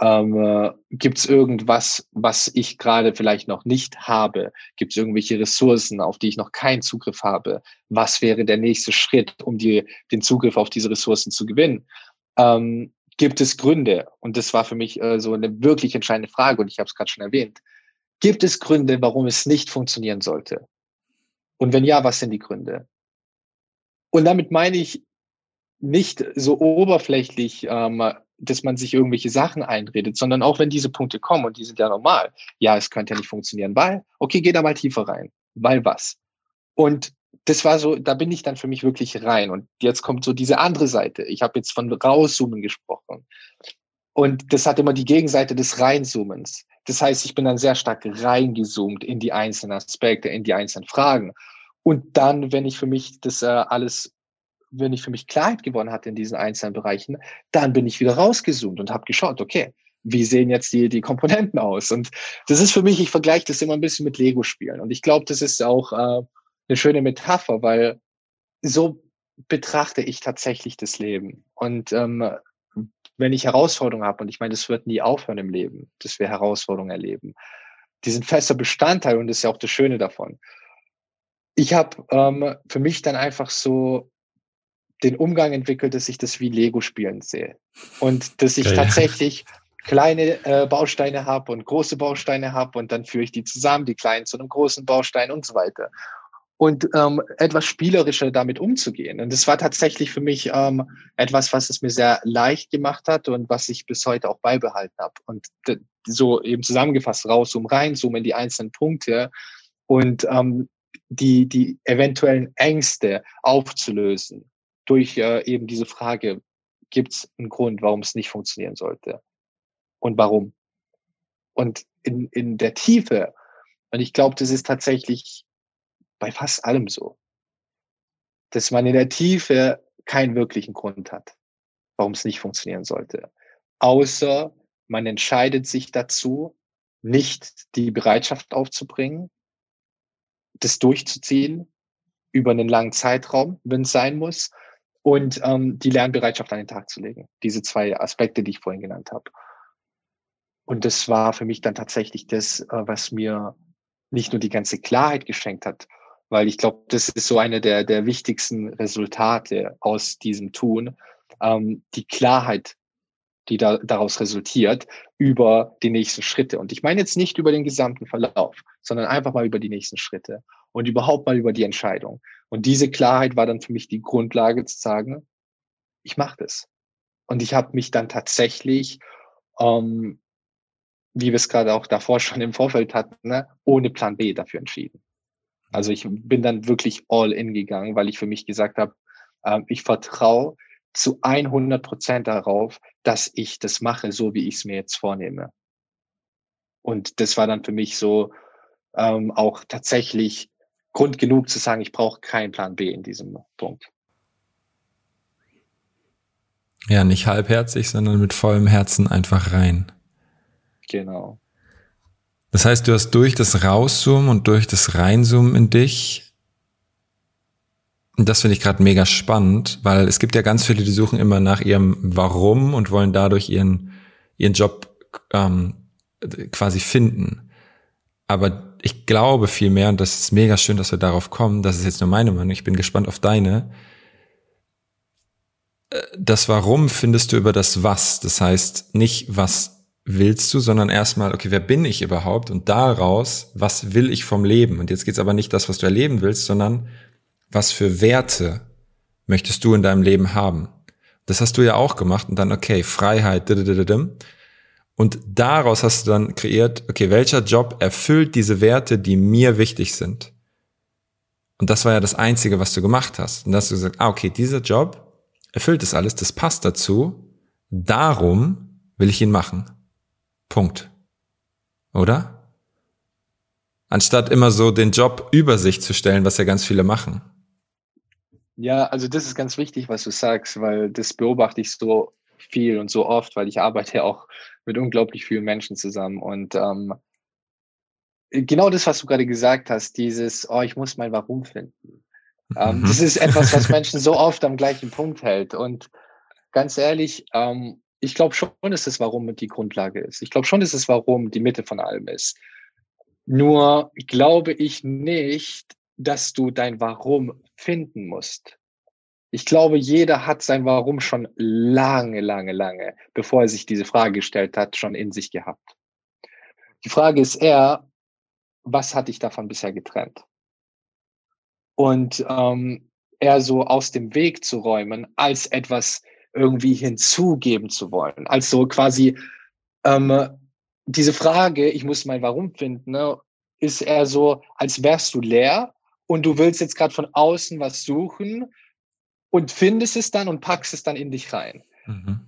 Ähm, äh, Gibt es irgendwas, was ich gerade vielleicht noch nicht habe? Gibt es irgendwelche Ressourcen, auf die ich noch keinen Zugriff habe? Was wäre der nächste Schritt, um die, den Zugriff auf diese Ressourcen zu gewinnen? Ähm, gibt es Gründe? Und das war für mich äh, so eine wirklich entscheidende Frage und ich habe es gerade schon erwähnt. Gibt es Gründe, warum es nicht funktionieren sollte? Und wenn ja, was sind die Gründe? Und damit meine ich nicht so oberflächlich, ähm, dass man sich irgendwelche Sachen einredet, sondern auch wenn diese Punkte kommen und die sind ja normal. Ja, es könnte ja nicht funktionieren, weil, okay, geh da mal tiefer rein. Weil was? Und das war so, da bin ich dann für mich wirklich rein. Und jetzt kommt so diese andere Seite. Ich habe jetzt von rauszoomen gesprochen. Und das hat immer die Gegenseite des Reinzoomens. Das heißt, ich bin dann sehr stark reingezoomt in die einzelnen Aspekte, in die einzelnen Fragen. Und dann, wenn ich für mich das äh, alles, wenn ich für mich Klarheit gewonnen hatte in diesen einzelnen Bereichen, dann bin ich wieder rausgezoomt und habe geschaut, okay, wie sehen jetzt die, die Komponenten aus? Und das ist für mich, ich vergleiche das immer ein bisschen mit Lego-Spielen. Und ich glaube, das ist auch äh, eine schöne Metapher, weil so betrachte ich tatsächlich das Leben. Und ähm, wenn ich Herausforderungen habe, und ich meine, das wird nie aufhören im Leben, dass wir Herausforderungen erleben, die sind fester Bestandteil und das ist ja auch das Schöne davon. Ich habe ähm, für mich dann einfach so den Umgang entwickelt, dass ich das wie Lego-Spielen sehe. Und dass ich ja, tatsächlich kleine äh, Bausteine habe und große Bausteine habe und dann führe ich die zusammen, die kleinen zu einem großen Baustein und so weiter und ähm, etwas spielerischer damit umzugehen. Und das war tatsächlich für mich ähm, etwas, was es mir sehr leicht gemacht hat und was ich bis heute auch beibehalten habe. Und so eben zusammengefasst raus, um rein, so in die einzelnen Punkte und ähm, die, die eventuellen Ängste aufzulösen durch äh, eben diese Frage, gibt es einen Grund, warum es nicht funktionieren sollte? Und warum? Und in, in der Tiefe, und ich glaube, das ist tatsächlich bei fast allem so. Dass man in der Tiefe keinen wirklichen Grund hat, warum es nicht funktionieren sollte. Außer man entscheidet sich dazu, nicht die Bereitschaft aufzubringen, das durchzuziehen über einen langen Zeitraum, wenn es sein muss, und ähm, die Lernbereitschaft an den Tag zu legen. Diese zwei Aspekte, die ich vorhin genannt habe. Und das war für mich dann tatsächlich das, äh, was mir nicht nur die ganze Klarheit geschenkt hat, weil ich glaube, das ist so eine der, der wichtigsten Resultate aus diesem Tun, ähm, die Klarheit, die da, daraus resultiert, über die nächsten Schritte. Und ich meine jetzt nicht über den gesamten Verlauf, sondern einfach mal über die nächsten Schritte und überhaupt mal über die Entscheidung. Und diese Klarheit war dann für mich die Grundlage zu sagen, ich mache das. Und ich habe mich dann tatsächlich, ähm, wie wir es gerade auch davor schon im Vorfeld hatten, ne, ohne Plan B dafür entschieden. Also ich bin dann wirklich all in gegangen, weil ich für mich gesagt habe, äh, ich vertraue zu 100 Prozent darauf, dass ich das mache, so wie ich es mir jetzt vornehme. Und das war dann für mich so ähm, auch tatsächlich Grund genug zu sagen, ich brauche keinen Plan B in diesem Punkt. Ja, nicht halbherzig, sondern mit vollem Herzen einfach rein. Genau. Das heißt, du hast durch das Rauszoomen und durch das Reinzoomen in dich, und das finde ich gerade mega spannend, weil es gibt ja ganz viele, die suchen immer nach ihrem Warum und wollen dadurch ihren, ihren Job ähm, quasi finden. Aber ich glaube vielmehr, und das ist mega schön, dass wir darauf kommen, das ist jetzt nur meine Meinung, ich bin gespannt auf deine, äh, das Warum findest du über das Was. Das heißt nicht, was willst du, sondern erstmal, okay, wer bin ich überhaupt? Und daraus, was will ich vom Leben? Und jetzt geht's aber nicht das, was du erleben willst, sondern was für Werte möchtest du in deinem Leben haben? Das hast du ja auch gemacht und dann, okay, Freiheit, und daraus hast du dann kreiert, okay, welcher Job erfüllt diese Werte, die mir wichtig sind? Und das war ja das Einzige, was du gemacht hast. Und dann hast du gesagt, ah, okay, dieser Job erfüllt das alles, das passt dazu, darum will ich ihn machen. Punkt. Oder? Anstatt immer so den Job über sich zu stellen, was ja ganz viele machen. Ja, also das ist ganz wichtig, was du sagst, weil das beobachte ich so viel und so oft, weil ich arbeite ja auch mit unglaublich vielen Menschen zusammen. Und ähm, genau das, was du gerade gesagt hast, dieses, oh, ich muss mein Warum finden. Ähm, mhm. Das ist etwas, was [laughs] Menschen so oft am gleichen Punkt hält. Und ganz ehrlich, ähm, ich glaube schon, dass es Warum die Grundlage ist. Ich glaube schon, dass es Warum die Mitte von allem ist. Nur glaube ich nicht, dass du dein Warum finden musst. Ich glaube, jeder hat sein Warum schon lange, lange, lange, bevor er sich diese Frage gestellt hat, schon in sich gehabt. Die Frage ist eher, was hat dich davon bisher getrennt? Und ähm, eher so aus dem Weg zu räumen, als etwas irgendwie hinzugeben zu wollen. Also quasi ähm, diese Frage, ich muss mein Warum finden, ne, ist eher so, als wärst du leer und du willst jetzt gerade von außen was suchen und findest es dann und packst es dann in dich rein. Mhm.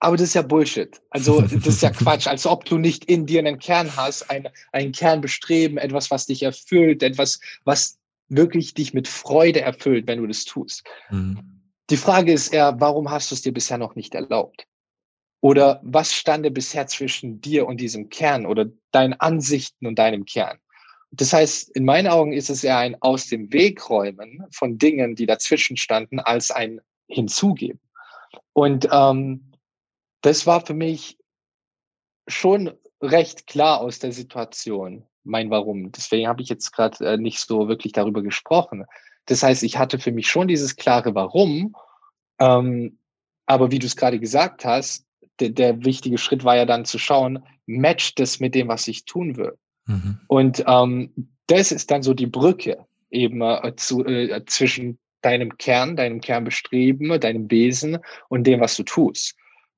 Aber das ist ja Bullshit. Also das ist ja [laughs] Quatsch. Als ob du nicht in dir einen Kern hast, ein, einen Kernbestreben, etwas, was dich erfüllt, etwas, was wirklich dich mit Freude erfüllt, wenn du das tust. Mhm. Die Frage ist eher, warum hast du es dir bisher noch nicht erlaubt? Oder was stande bisher zwischen dir und diesem Kern oder deinen Ansichten und deinem Kern? Das heißt, in meinen Augen ist es eher ein Aus dem Weg räumen von Dingen, die dazwischen standen, als ein Hinzugeben. Und ähm, das war für mich schon recht klar aus der Situation, mein Warum. Deswegen habe ich jetzt gerade äh, nicht so wirklich darüber gesprochen. Das heißt, ich hatte für mich schon dieses klare Warum. Ähm, aber wie du es gerade gesagt hast, der, der wichtige Schritt war ja dann zu schauen, matcht das mit dem, was ich tun will. Mhm. Und ähm, das ist dann so die Brücke eben äh, zu, äh, zwischen deinem Kern, deinem Kernbestreben, deinem Wesen und dem, was du tust.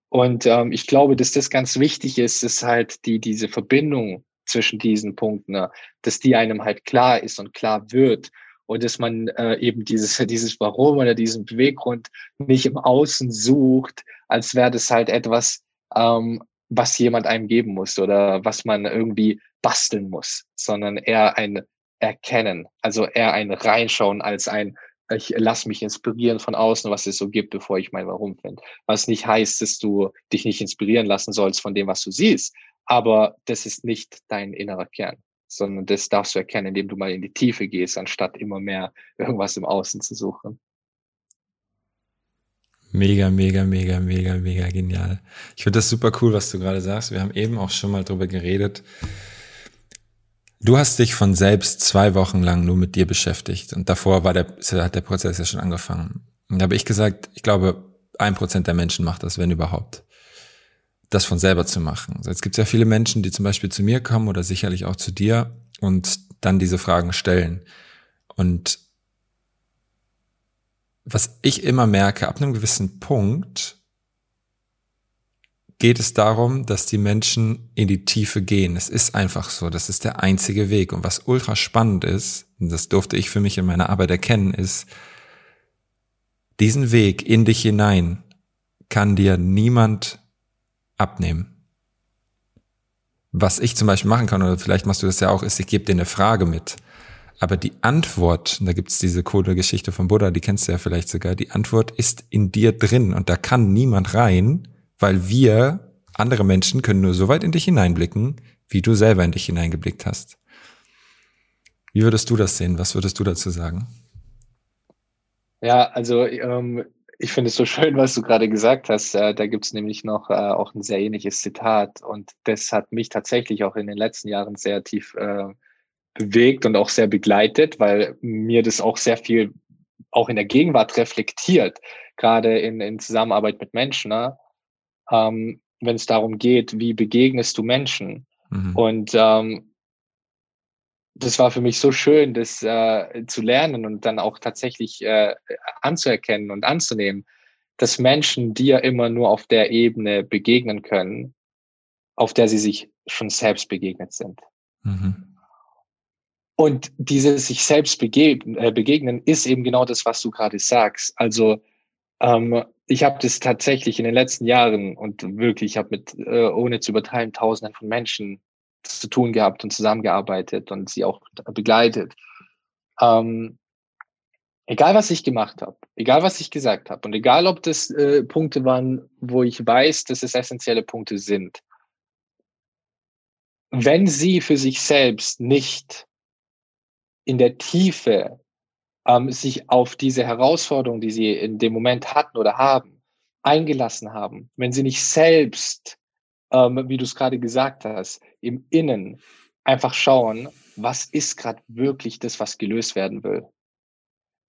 Und ähm, ich glaube, dass das ganz wichtig ist, ist halt die, diese Verbindung zwischen diesen Punkten, ne, dass die einem halt klar ist und klar wird und dass man äh, eben dieses, [laughs] dieses Warum oder diesen Beweggrund nicht im Außen sucht, als wäre das halt etwas, ähm, was jemand einem geben muss oder was man irgendwie basteln muss, sondern eher ein Erkennen, also eher ein Reinschauen als ein ich lass mich inspirieren von außen, was es so gibt, bevor ich mein Warum finde. Was nicht heißt, dass du dich nicht inspirieren lassen sollst von dem, was du siehst, aber das ist nicht dein innerer Kern, sondern das darfst du erkennen, indem du mal in die Tiefe gehst, anstatt immer mehr irgendwas im Außen zu suchen. Mega, mega, mega, mega, mega genial. Ich finde das super cool, was du gerade sagst. Wir haben eben auch schon mal drüber geredet. Du hast dich von selbst zwei Wochen lang nur mit dir beschäftigt und davor war der, hat der Prozess ja schon angefangen. Und da habe ich gesagt, ich glaube, ein Prozent der Menschen macht das, wenn überhaupt. Das von selber zu machen. Also jetzt gibt es ja viele Menschen, die zum Beispiel zu mir kommen oder sicherlich auch zu dir und dann diese Fragen stellen. Und was ich immer merke, ab einem gewissen Punkt geht es darum, dass die Menschen in die Tiefe gehen. Es ist einfach so. Das ist der einzige Weg. Und was ultra spannend ist, und das durfte ich für mich in meiner Arbeit erkennen, ist, diesen Weg in dich hinein kann dir niemand abnehmen. Was ich zum Beispiel machen kann, oder vielleicht machst du das ja auch, ist, ich gebe dir eine Frage mit. Aber die Antwort, da gibt's diese coole Geschichte von Buddha, die kennst du ja vielleicht sogar, die Antwort ist in dir drin und da kann niemand rein, weil wir, andere Menschen, können nur so weit in dich hineinblicken, wie du selber in dich hineingeblickt hast. Wie würdest du das sehen? Was würdest du dazu sagen? Ja, also ähm, ich finde es so schön, was du gerade gesagt hast. Äh, da gibt es nämlich noch äh, auch ein sehr ähnliches Zitat und das hat mich tatsächlich auch in den letzten Jahren sehr tief äh, bewegt und auch sehr begleitet, weil mir das auch sehr viel auch in der Gegenwart reflektiert, gerade in, in Zusammenarbeit mit Menschen. Ne? ähm, wenn es darum geht, wie begegnest du Menschen. Mhm. Und ähm, das war für mich so schön, das äh, zu lernen und dann auch tatsächlich äh, anzuerkennen und anzunehmen, dass Menschen dir immer nur auf der Ebene begegnen können, auf der sie sich schon selbst begegnet sind. Mhm. Und dieses sich selbst begegnen, äh, begegnen ist eben genau das, was du gerade sagst. Also ähm, ich habe das tatsächlich in den letzten Jahren und wirklich, ich habe mit, äh, ohne zu übertreiben, Tausenden von Menschen zu tun gehabt und zusammengearbeitet und sie auch begleitet. Ähm, egal was ich gemacht habe, egal was ich gesagt habe und egal ob das äh, Punkte waren, wo ich weiß, dass es essentielle Punkte sind, wenn sie für sich selbst nicht in der Tiefe ähm, sich auf diese Herausforderung, die sie in dem Moment hatten oder haben, eingelassen haben, wenn sie nicht selbst, ähm, wie du es gerade gesagt hast, im Innen einfach schauen, was ist gerade wirklich das, was gelöst werden will,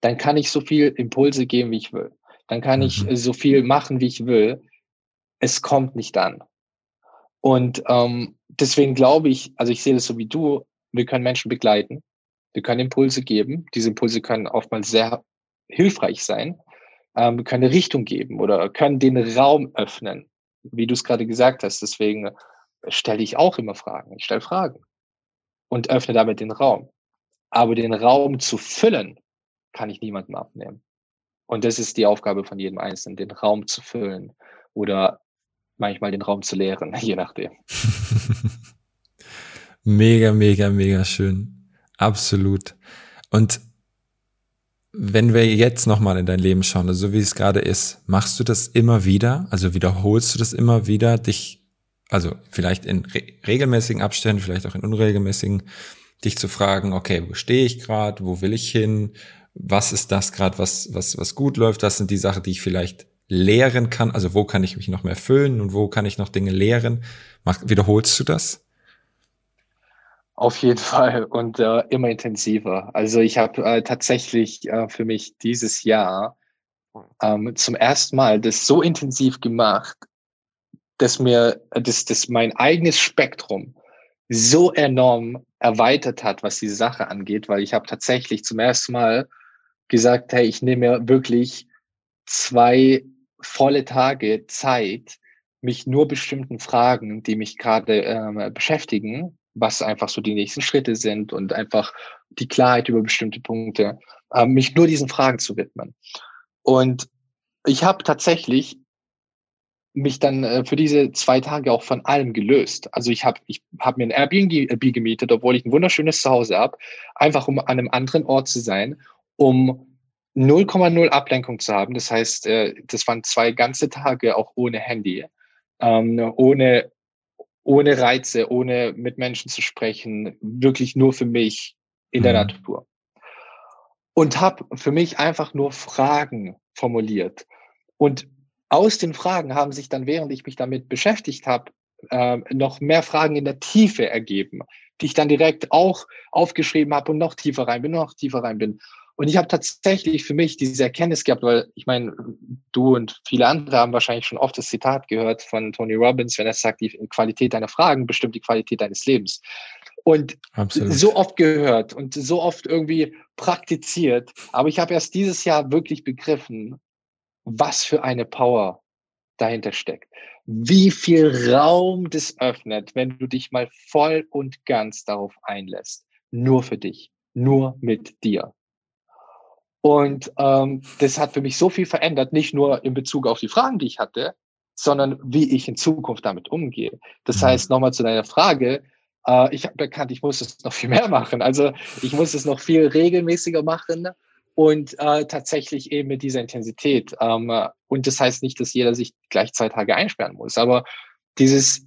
dann kann ich so viel Impulse geben, wie ich will. Dann kann ich mhm. so viel machen, wie ich will. Es kommt nicht an. Und ähm, deswegen glaube ich, also ich sehe das so wie du, wir können Menschen begleiten. Wir können Impulse geben. Diese Impulse können oftmals sehr hilfreich sein. Ähm, wir können eine Richtung geben oder können den Raum öffnen, wie du es gerade gesagt hast. Deswegen äh, stelle ich auch immer Fragen. Ich stelle Fragen und öffne damit den Raum. Aber den Raum zu füllen, kann ich niemandem abnehmen. Und das ist die Aufgabe von jedem Einzelnen, den Raum zu füllen oder manchmal den Raum zu leeren, [laughs] je nachdem. [laughs] mega, mega, mega schön. Absolut. Und wenn wir jetzt nochmal in dein Leben schauen, also so wie es gerade ist, machst du das immer wieder? Also wiederholst du das immer wieder, dich, also vielleicht in re regelmäßigen Abständen, vielleicht auch in unregelmäßigen, dich zu fragen, okay, wo stehe ich gerade, wo will ich hin, was ist das gerade, was, was, was gut läuft, das sind die Sachen, die ich vielleicht lehren kann, also wo kann ich mich noch mehr füllen und wo kann ich noch Dinge lehren? Mach, wiederholst du das? Auf jeden Fall und äh, immer intensiver. Also ich habe äh, tatsächlich äh, für mich dieses Jahr ähm, zum ersten Mal das so intensiv gemacht, dass mir dass, dass mein eigenes Spektrum so enorm erweitert hat, was die Sache angeht, weil ich habe tatsächlich zum ersten Mal gesagt, hey, ich nehme mir wirklich zwei volle Tage Zeit, mich nur bestimmten Fragen, die mich gerade ähm, beschäftigen, was einfach so die nächsten Schritte sind und einfach die Klarheit über bestimmte Punkte, äh, mich nur diesen Fragen zu widmen. Und ich habe tatsächlich mich dann äh, für diese zwei Tage auch von allem gelöst. Also ich habe ich hab mir ein Airbnb gemietet, obwohl ich ein wunderschönes Zuhause habe, einfach um an einem anderen Ort zu sein, um 0,0 Ablenkung zu haben. Das heißt, äh, das waren zwei ganze Tage auch ohne Handy, ähm, ohne, ohne Reize, ohne mit Menschen zu sprechen, wirklich nur für mich in der mhm. Natur. Und habe für mich einfach nur Fragen formuliert. Und aus den Fragen haben sich dann, während ich mich damit beschäftigt habe, äh, noch mehr Fragen in der Tiefe ergeben, die ich dann direkt auch aufgeschrieben habe und noch tiefer rein bin, noch tiefer rein bin. Und ich habe tatsächlich für mich diese Erkenntnis gehabt, weil ich meine, du und viele andere haben wahrscheinlich schon oft das Zitat gehört von Tony Robbins, wenn er sagt, die Qualität deiner Fragen bestimmt die Qualität deines Lebens. Und Absolut. so oft gehört und so oft irgendwie praktiziert. Aber ich habe erst dieses Jahr wirklich begriffen, was für eine Power dahinter steckt. Wie viel Raum das öffnet, wenn du dich mal voll und ganz darauf einlässt. Nur für dich. Nur mit dir. Und ähm, das hat für mich so viel verändert, nicht nur in Bezug auf die Fragen, die ich hatte, sondern wie ich in Zukunft damit umgehe. Das mhm. heißt, nochmal zu deiner Frage, äh, ich habe erkannt, ich muss es noch viel mehr machen. Also ich muss es noch viel regelmäßiger machen und äh, tatsächlich eben mit dieser Intensität. Ähm, und das heißt nicht, dass jeder sich gleich zwei Tage einsperren muss, aber dieses,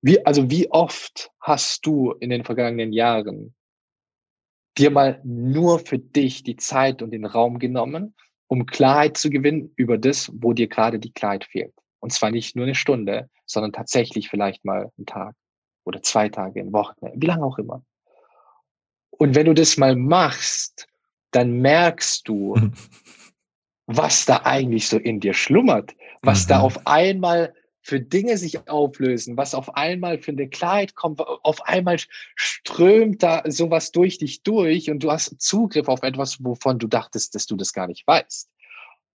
wie, also wie oft hast du in den vergangenen Jahren dir mal nur für dich die Zeit und den Raum genommen, um Klarheit zu gewinnen über das, wo dir gerade die Klarheit fehlt. Und zwar nicht nur eine Stunde, sondern tatsächlich vielleicht mal einen Tag oder zwei Tage, eine Woche, wie lange auch immer. Und wenn du das mal machst, dann merkst du, [laughs] was da eigentlich so in dir schlummert, was mhm. da auf einmal für Dinge sich auflösen, was auf einmal für eine Klarheit kommt, auf einmal strömt da sowas durch dich durch und du hast Zugriff auf etwas, wovon du dachtest, dass du das gar nicht weißt.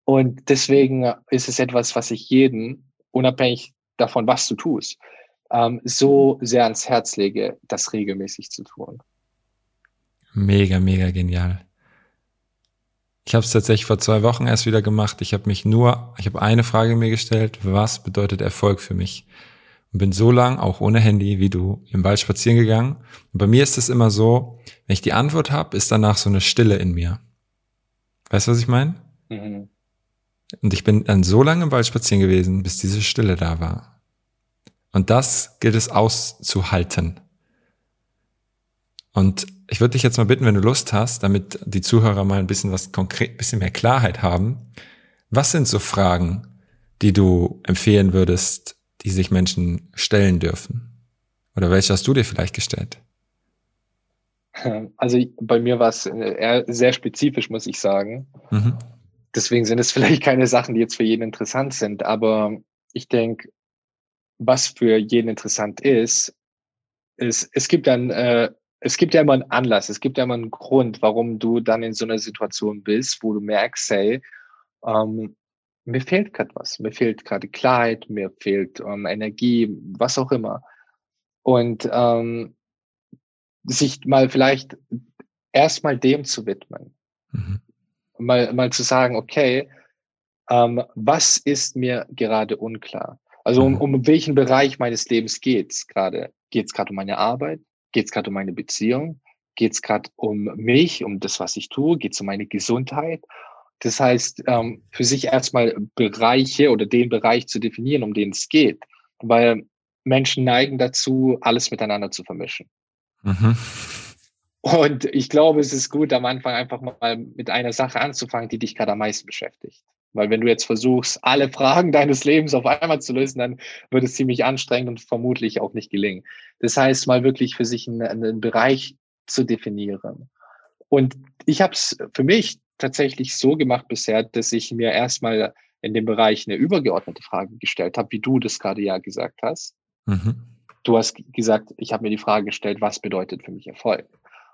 Und deswegen ist es etwas, was ich jeden, unabhängig davon, was du tust, ähm, so sehr ans Herz lege, das regelmäßig zu tun. Mega, mega genial. Ich habe es tatsächlich vor zwei Wochen erst wieder gemacht. Ich habe mich nur, ich habe eine Frage mir gestellt, was bedeutet Erfolg für mich? Und bin so lang, auch ohne Handy, wie du, im Wald spazieren gegangen. Und bei mir ist es immer so, wenn ich die Antwort habe, ist danach so eine Stille in mir. Weißt du, was ich meine? Mhm. Und ich bin dann so lange im Wald spazieren gewesen, bis diese Stille da war. Und das gilt es auszuhalten. Und ich würde dich jetzt mal bitten, wenn du Lust hast, damit die Zuhörer mal ein bisschen was konkret, bisschen mehr Klarheit haben. Was sind so Fragen, die du empfehlen würdest, die sich Menschen stellen dürfen? Oder welche hast du dir vielleicht gestellt? Also bei mir war es äh, eher sehr spezifisch, muss ich sagen. Mhm. Deswegen sind es [laughs] vielleicht keine Sachen, die jetzt für jeden interessant sind. Aber ich denke, was für jeden interessant ist, ist, es gibt dann äh, es gibt ja immer einen Anlass, es gibt ja immer einen Grund, warum du dann in so einer Situation bist, wo du merkst, hey, ähm, mir fehlt gerade was, mir fehlt gerade Klarheit, mir fehlt ähm, Energie, was auch immer. Und ähm, sich mal vielleicht erstmal dem zu widmen. Mhm. Mal, mal zu sagen, okay, ähm, was ist mir gerade unklar? Also um, mhm. um welchen Bereich meines Lebens geht's gerade? Geht's gerade um meine Arbeit? Geht's gerade um meine Beziehung? Geht's gerade um mich, um das, was ich tue? Geht's um meine Gesundheit? Das heißt, ähm, für sich erstmal Bereiche oder den Bereich zu definieren, um den es geht. Weil Menschen neigen dazu, alles miteinander zu vermischen. Mhm. Und ich glaube, es ist gut, am Anfang einfach mal mit einer Sache anzufangen, die dich gerade am meisten beschäftigt. Weil wenn du jetzt versuchst, alle Fragen deines Lebens auf einmal zu lösen, dann wird es ziemlich anstrengend und vermutlich auch nicht gelingen. Das heißt, mal wirklich für sich einen, einen Bereich zu definieren. Und ich habe es für mich tatsächlich so gemacht bisher, dass ich mir erstmal in dem Bereich eine übergeordnete Frage gestellt habe, wie du das gerade ja gesagt hast. Mhm. Du hast gesagt, ich habe mir die Frage gestellt, was bedeutet für mich Erfolg?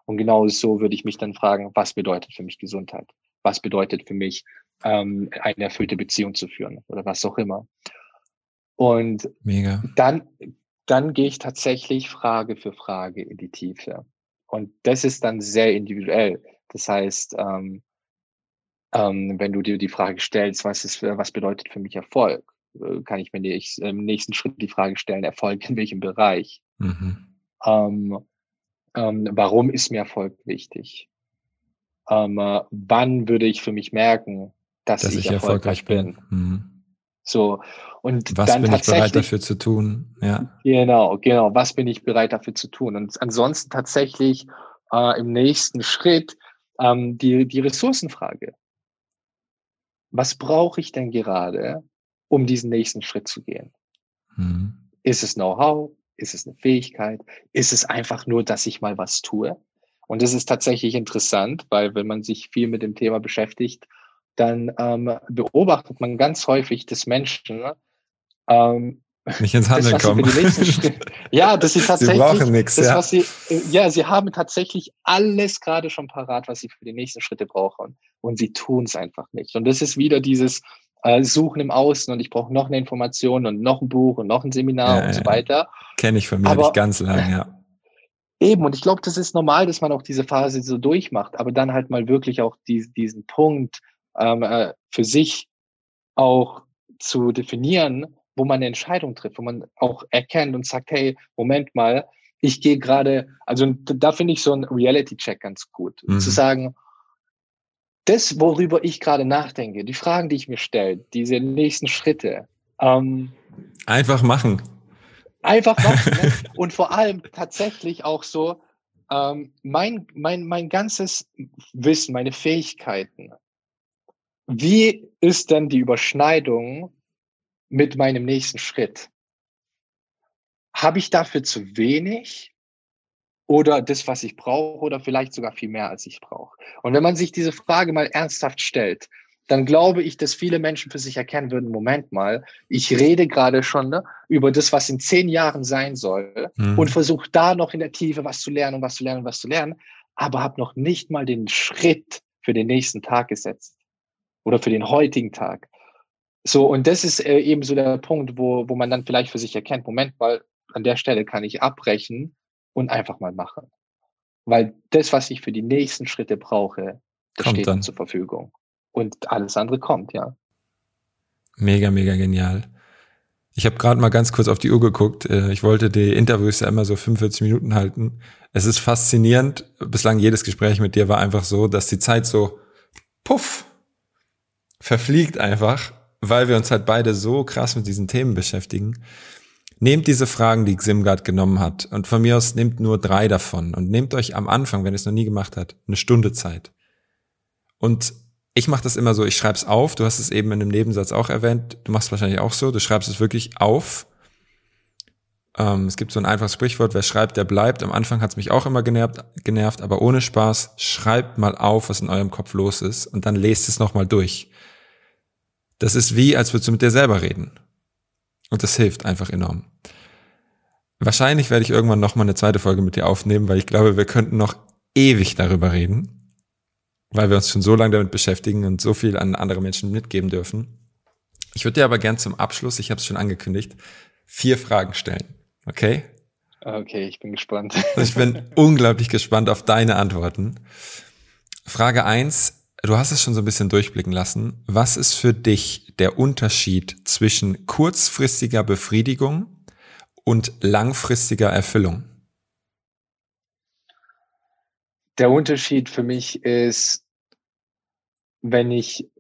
Und genau so würde ich mich dann fragen, was bedeutet für mich Gesundheit? Was bedeutet für mich, ähm, eine erfüllte Beziehung zu führen oder was auch immer? Und Mega. dann, dann gehe ich tatsächlich Frage für Frage in die Tiefe. Und das ist dann sehr individuell. Das heißt, ähm, ähm, wenn du dir die Frage stellst, was ist, was bedeutet für mich Erfolg, äh, kann ich mir im nächsten Schritt die Frage stellen, Erfolg in welchem Bereich? Mhm. Ähm, ähm, warum ist mir Erfolg wichtig? Ähm, äh, wann würde ich für mich merken, dass, dass ich, ich, erfolgreich, bin? bin. Mhm. So und was dann bin ich bereit dafür zu tun? Ja. Genau, genau. Was bin ich bereit dafür zu tun? Und ansonsten tatsächlich äh, im nächsten Schritt ähm, die die Ressourcenfrage. Was brauche ich denn gerade, um diesen nächsten Schritt zu gehen? Mhm. Ist es Know-how? Ist es eine Fähigkeit? Ist es einfach nur, dass ich mal was tue? Und das ist tatsächlich interessant, weil wenn man sich viel mit dem Thema beschäftigt, dann ähm, beobachtet man ganz häufig, dass Menschen ähm, nicht ins [laughs] Handeln [laughs] das, kommen. ja, dass sie tatsächlich, sie brauchen nichts, das, ja. Sie, ja, sie haben tatsächlich alles gerade schon parat, was sie für die nächsten Schritte brauchen. Und sie tun es einfach nicht. Und das ist wieder dieses, äh, suchen im Außen und ich brauche noch eine Information und noch ein Buch und noch ein Seminar ja, und so weiter. Kenne ich von mir nicht ganz lange, ja. [laughs] Eben, und ich glaube, das ist normal, dass man auch diese Phase so durchmacht, aber dann halt mal wirklich auch die, diesen Punkt ähm, äh, für sich auch zu definieren, wo man eine Entscheidung trifft, wo man auch erkennt und sagt, hey, Moment mal, ich gehe gerade, also da finde ich so ein Reality-Check ganz gut, mhm. zu sagen, das, worüber ich gerade nachdenke, die Fragen, die ich mir stelle, diese nächsten Schritte. Ähm, einfach machen. Einfach machen. ne? [laughs] Und vor allem tatsächlich auch so, ähm, mein, mein, mein ganzes Wissen, meine Fähigkeiten. Wie ist denn die Überschneidung mit meinem nächsten Schritt? Habe ich dafür zu wenig oder das, was ich brauche, oder vielleicht sogar viel mehr, als ich brauche. Und wenn man sich diese Frage mal ernsthaft stellt, dann glaube ich, dass viele Menschen für sich erkennen würden, Moment mal, ich rede gerade schon ne, über das, was in zehn Jahren sein soll mhm. und versuche da noch in der Tiefe was zu lernen und was zu lernen und was zu lernen, aber habe noch nicht mal den Schritt für den nächsten Tag gesetzt oder für den heutigen Tag. So, und das ist äh, eben so der Punkt, wo, wo man dann vielleicht für sich erkennt, Moment mal, an der Stelle kann ich abbrechen und einfach mal machen. Weil das, was ich für die nächsten Schritte brauche, steht dann. zur Verfügung. Und alles andere kommt, ja. Mega, mega genial. Ich habe gerade mal ganz kurz auf die Uhr geguckt. Äh, ich wollte die Interviews ja immer so 45 Minuten halten. Es ist faszinierend. Bislang jedes Gespräch mit dir war einfach so, dass die Zeit so puff verfliegt einfach, weil wir uns halt beide so krass mit diesen Themen beschäftigen. Nehmt diese Fragen, die Ximgard genommen hat, und von mir aus nehmt nur drei davon und nehmt euch am Anfang, wenn ihr es noch nie gemacht habt, eine Stunde Zeit. Und ich mache das immer so, ich schreibe es auf, du hast es eben in dem Nebensatz auch erwähnt, du machst es wahrscheinlich auch so, du schreibst es wirklich auf. Ähm, es gibt so ein einfaches Sprichwort, wer schreibt, der bleibt. Am Anfang hat es mich auch immer genervt, genervt, aber ohne Spaß, schreibt mal auf, was in eurem Kopf los ist und dann lest es nochmal durch. Das ist wie, als würdest du mit dir selber reden. Und das hilft einfach enorm. Wahrscheinlich werde ich irgendwann noch mal eine zweite Folge mit dir aufnehmen, weil ich glaube, wir könnten noch ewig darüber reden, weil wir uns schon so lange damit beschäftigen und so viel an andere Menschen mitgeben dürfen. Ich würde dir aber gern zum Abschluss, ich habe es schon angekündigt, vier Fragen stellen. Okay? Okay, ich bin gespannt. Ich bin [laughs] unglaublich gespannt auf deine Antworten. Frage eins: Du hast es schon so ein bisschen durchblicken lassen. Was ist für dich der Unterschied zwischen kurzfristiger Befriedigung und langfristiger Erfüllung? Der Unterschied für mich ist, wenn ich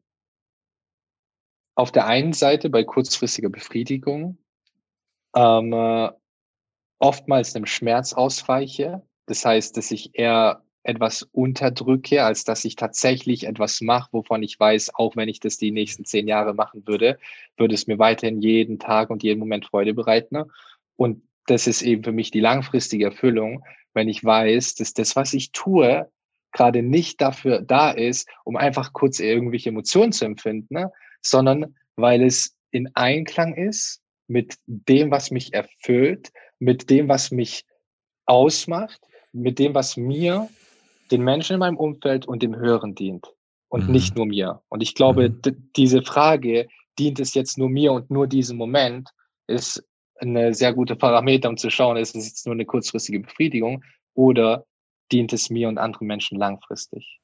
auf der einen Seite bei kurzfristiger Befriedigung ähm, äh, oftmals einem Schmerz ausweiche. Das heißt, dass ich eher etwas unterdrücke, als dass ich tatsächlich etwas mache, wovon ich weiß, auch wenn ich das die nächsten zehn Jahre machen würde, würde es mir weiterhin jeden Tag und jeden Moment Freude bereiten. Und das ist eben für mich die langfristige Erfüllung, wenn ich weiß, dass das, was ich tue, gerade nicht dafür da ist, um einfach kurz irgendwelche Emotionen zu empfinden, ne? sondern weil es in Einklang ist mit dem, was mich erfüllt, mit dem, was mich ausmacht, mit dem, was mir, den Menschen in meinem Umfeld und dem Hören dient und mhm. nicht nur mir. Und ich glaube, mhm. diese Frage, dient es jetzt nur mir und nur diesem Moment, ist eine sehr gute Parameter, um zu schauen, ist es jetzt nur eine kurzfristige Befriedigung oder dient es mir und anderen Menschen langfristig?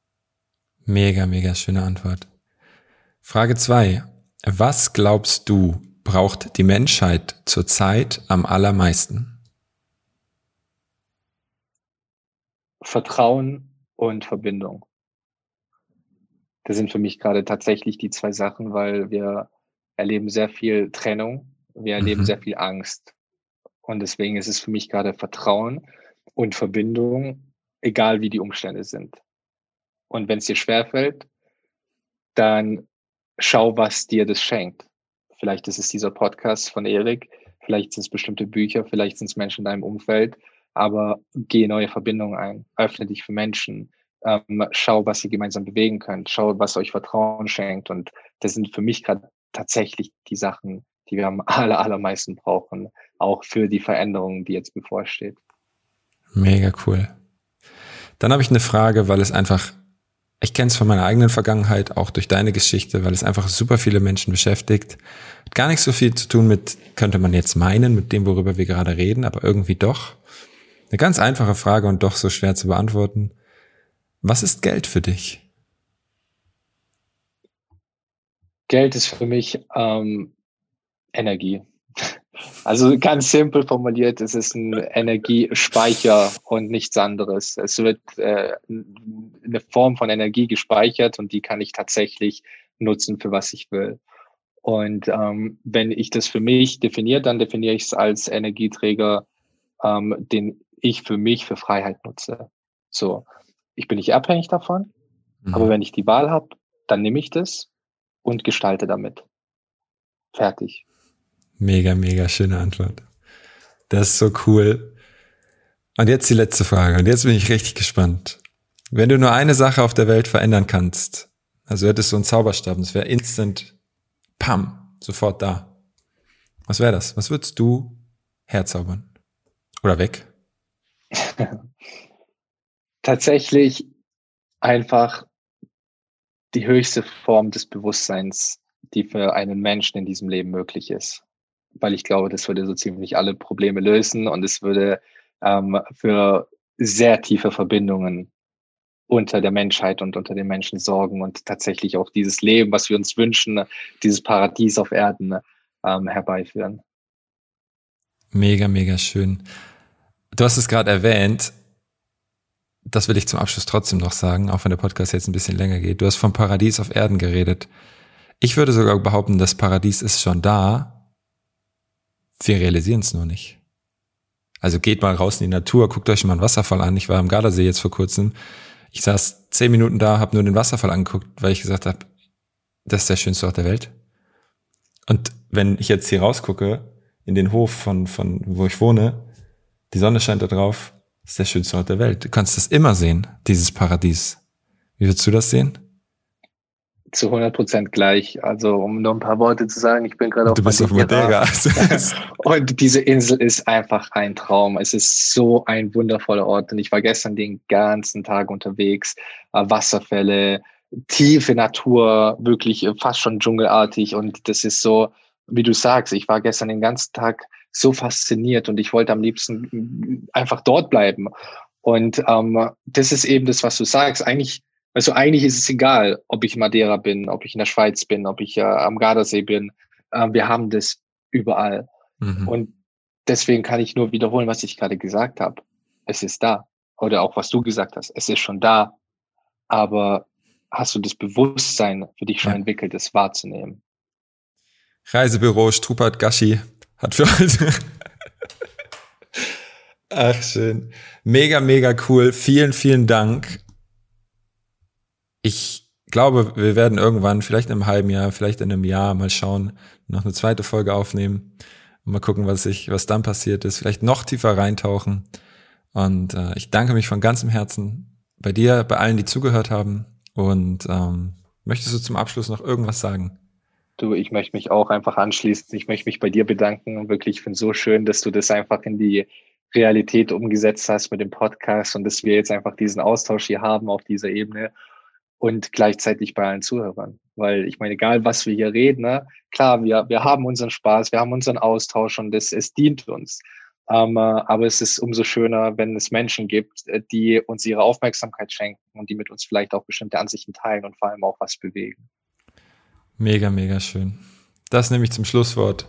Mega, mega schöne Antwort. Frage zwei: Was glaubst du, braucht die Menschheit zurzeit am allermeisten? Vertrauen und Verbindung. Das sind für mich gerade tatsächlich die zwei Sachen, weil wir erleben sehr viel Trennung, wir erleben mhm. sehr viel Angst. Und deswegen ist es für mich gerade Vertrauen und Verbindung, egal wie die Umstände sind. Und wenn es dir schwerfällt, dann schau, was dir das schenkt. Vielleicht ist es dieser Podcast von Erik, vielleicht sind es bestimmte Bücher, vielleicht sind es Menschen in deinem Umfeld, aber geh neue Verbindungen ein, öffne dich für Menschen, ähm, schau, was ihr gemeinsam bewegen könnt, schau, was euch Vertrauen schenkt. Und das sind für mich gerade tatsächlich die Sachen, die wir am [laughs] aller, allermeisten brauchen, auch für die Veränderungen, die jetzt bevorsteht. Mega cool. Dann habe ich eine Frage, weil es einfach ich kenne es von meiner eigenen Vergangenheit, auch durch deine Geschichte, weil es einfach super viele Menschen beschäftigt. Hat gar nicht so viel zu tun mit, könnte man jetzt meinen, mit dem, worüber wir gerade reden, aber irgendwie doch. Eine ganz einfache Frage und doch so schwer zu beantworten. Was ist Geld für dich? Geld ist für mich ähm, Energie. Also ganz simpel formuliert, es ist ein Energiespeicher und nichts anderes. Es wird äh, eine Form von Energie gespeichert und die kann ich tatsächlich nutzen, für was ich will. Und ähm, wenn ich das für mich definiere, dann definiere ich es als Energieträger, ähm, den ich für mich für Freiheit nutze. So, ich bin nicht abhängig davon, mhm. aber wenn ich die Wahl habe, dann nehme ich das und gestalte damit. Fertig. Mega, mega schöne Antwort. Das ist so cool. Und jetzt die letzte Frage. Und jetzt bin ich richtig gespannt. Wenn du nur eine Sache auf der Welt verändern kannst, also hättest du einen Zauberstab und es wäre instant, pam, sofort da. Was wäre das? Was würdest du herzaubern? Oder weg? [laughs] Tatsächlich einfach die höchste Form des Bewusstseins, die für einen Menschen in diesem Leben möglich ist weil ich glaube, das würde so ziemlich alle Probleme lösen und es würde ähm, für sehr tiefe Verbindungen unter der Menschheit und unter den Menschen sorgen und tatsächlich auch dieses Leben, was wir uns wünschen, dieses Paradies auf Erden ähm, herbeiführen. Mega, mega schön. Du hast es gerade erwähnt, das will ich zum Abschluss trotzdem noch sagen, auch wenn der Podcast jetzt ein bisschen länger geht. Du hast vom Paradies auf Erden geredet. Ich würde sogar behaupten, das Paradies ist schon da, wir realisieren es nur nicht. Also geht mal raus in die Natur, guckt euch mal einen Wasserfall an. Ich war am Gardasee jetzt vor kurzem. Ich saß zehn Minuten da, habe nur den Wasserfall angeguckt, weil ich gesagt habe, das ist der schönste Ort der Welt. Und wenn ich jetzt hier rausgucke, in den Hof von, von wo ich wohne, die Sonne scheint da drauf, ist der schönste Ort der Welt. Du kannst das immer sehen, dieses Paradies. Wie würdest du das sehen? zu 100 Prozent gleich. Also um nur ein paar Worte zu sagen, ich bin gerade auf, du bist auf Madeira. [laughs] und diese Insel ist einfach ein Traum. Es ist so ein wundervoller Ort. Und ich war gestern den ganzen Tag unterwegs. Äh, Wasserfälle, tiefe Natur, wirklich fast schon dschungelartig. Und das ist so, wie du sagst, ich war gestern den ganzen Tag so fasziniert und ich wollte am liebsten einfach dort bleiben. Und ähm, das ist eben das, was du sagst. Eigentlich, also eigentlich ist es egal, ob ich Madeira bin, ob ich in der Schweiz bin, ob ich äh, am Gardasee bin. Äh, wir haben das überall. Mhm. Und deswegen kann ich nur wiederholen, was ich gerade gesagt habe. Es ist da. Oder auch was du gesagt hast. Es ist schon da. Aber hast du das Bewusstsein für dich schon ja. entwickelt, es wahrzunehmen? Reisebüro Strupert Gashi hat für heute. Ach, schön. Mega, mega cool. Vielen, vielen Dank. Ich glaube, wir werden irgendwann, vielleicht in einem halben Jahr, vielleicht in einem Jahr, mal schauen, noch eine zweite Folge aufnehmen. Mal gucken, was ich, was dann passiert ist. Vielleicht noch tiefer reintauchen. Und äh, ich danke mich von ganzem Herzen bei dir, bei allen, die zugehört haben. Und ähm, möchtest du zum Abschluss noch irgendwas sagen? Du, ich möchte mich auch einfach anschließen. Ich möchte mich bei dir bedanken und wirklich finde so schön, dass du das einfach in die Realität umgesetzt hast mit dem Podcast und dass wir jetzt einfach diesen Austausch hier haben auf dieser Ebene und gleichzeitig bei allen Zuhörern. Weil ich meine, egal was wir hier reden, ne, klar, wir, wir haben unseren Spaß, wir haben unseren Austausch und es, es dient uns. Ähm, aber es ist umso schöner, wenn es Menschen gibt, äh, die uns ihre Aufmerksamkeit schenken und die mit uns vielleicht auch bestimmte Ansichten teilen und vor allem auch was bewegen. Mega, mega schön. Das nehme ich zum Schlusswort.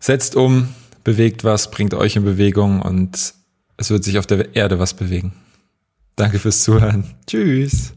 Setzt um, bewegt was, bringt euch in Bewegung und es wird sich auf der Erde was bewegen. Danke fürs Zuhören. Tschüss.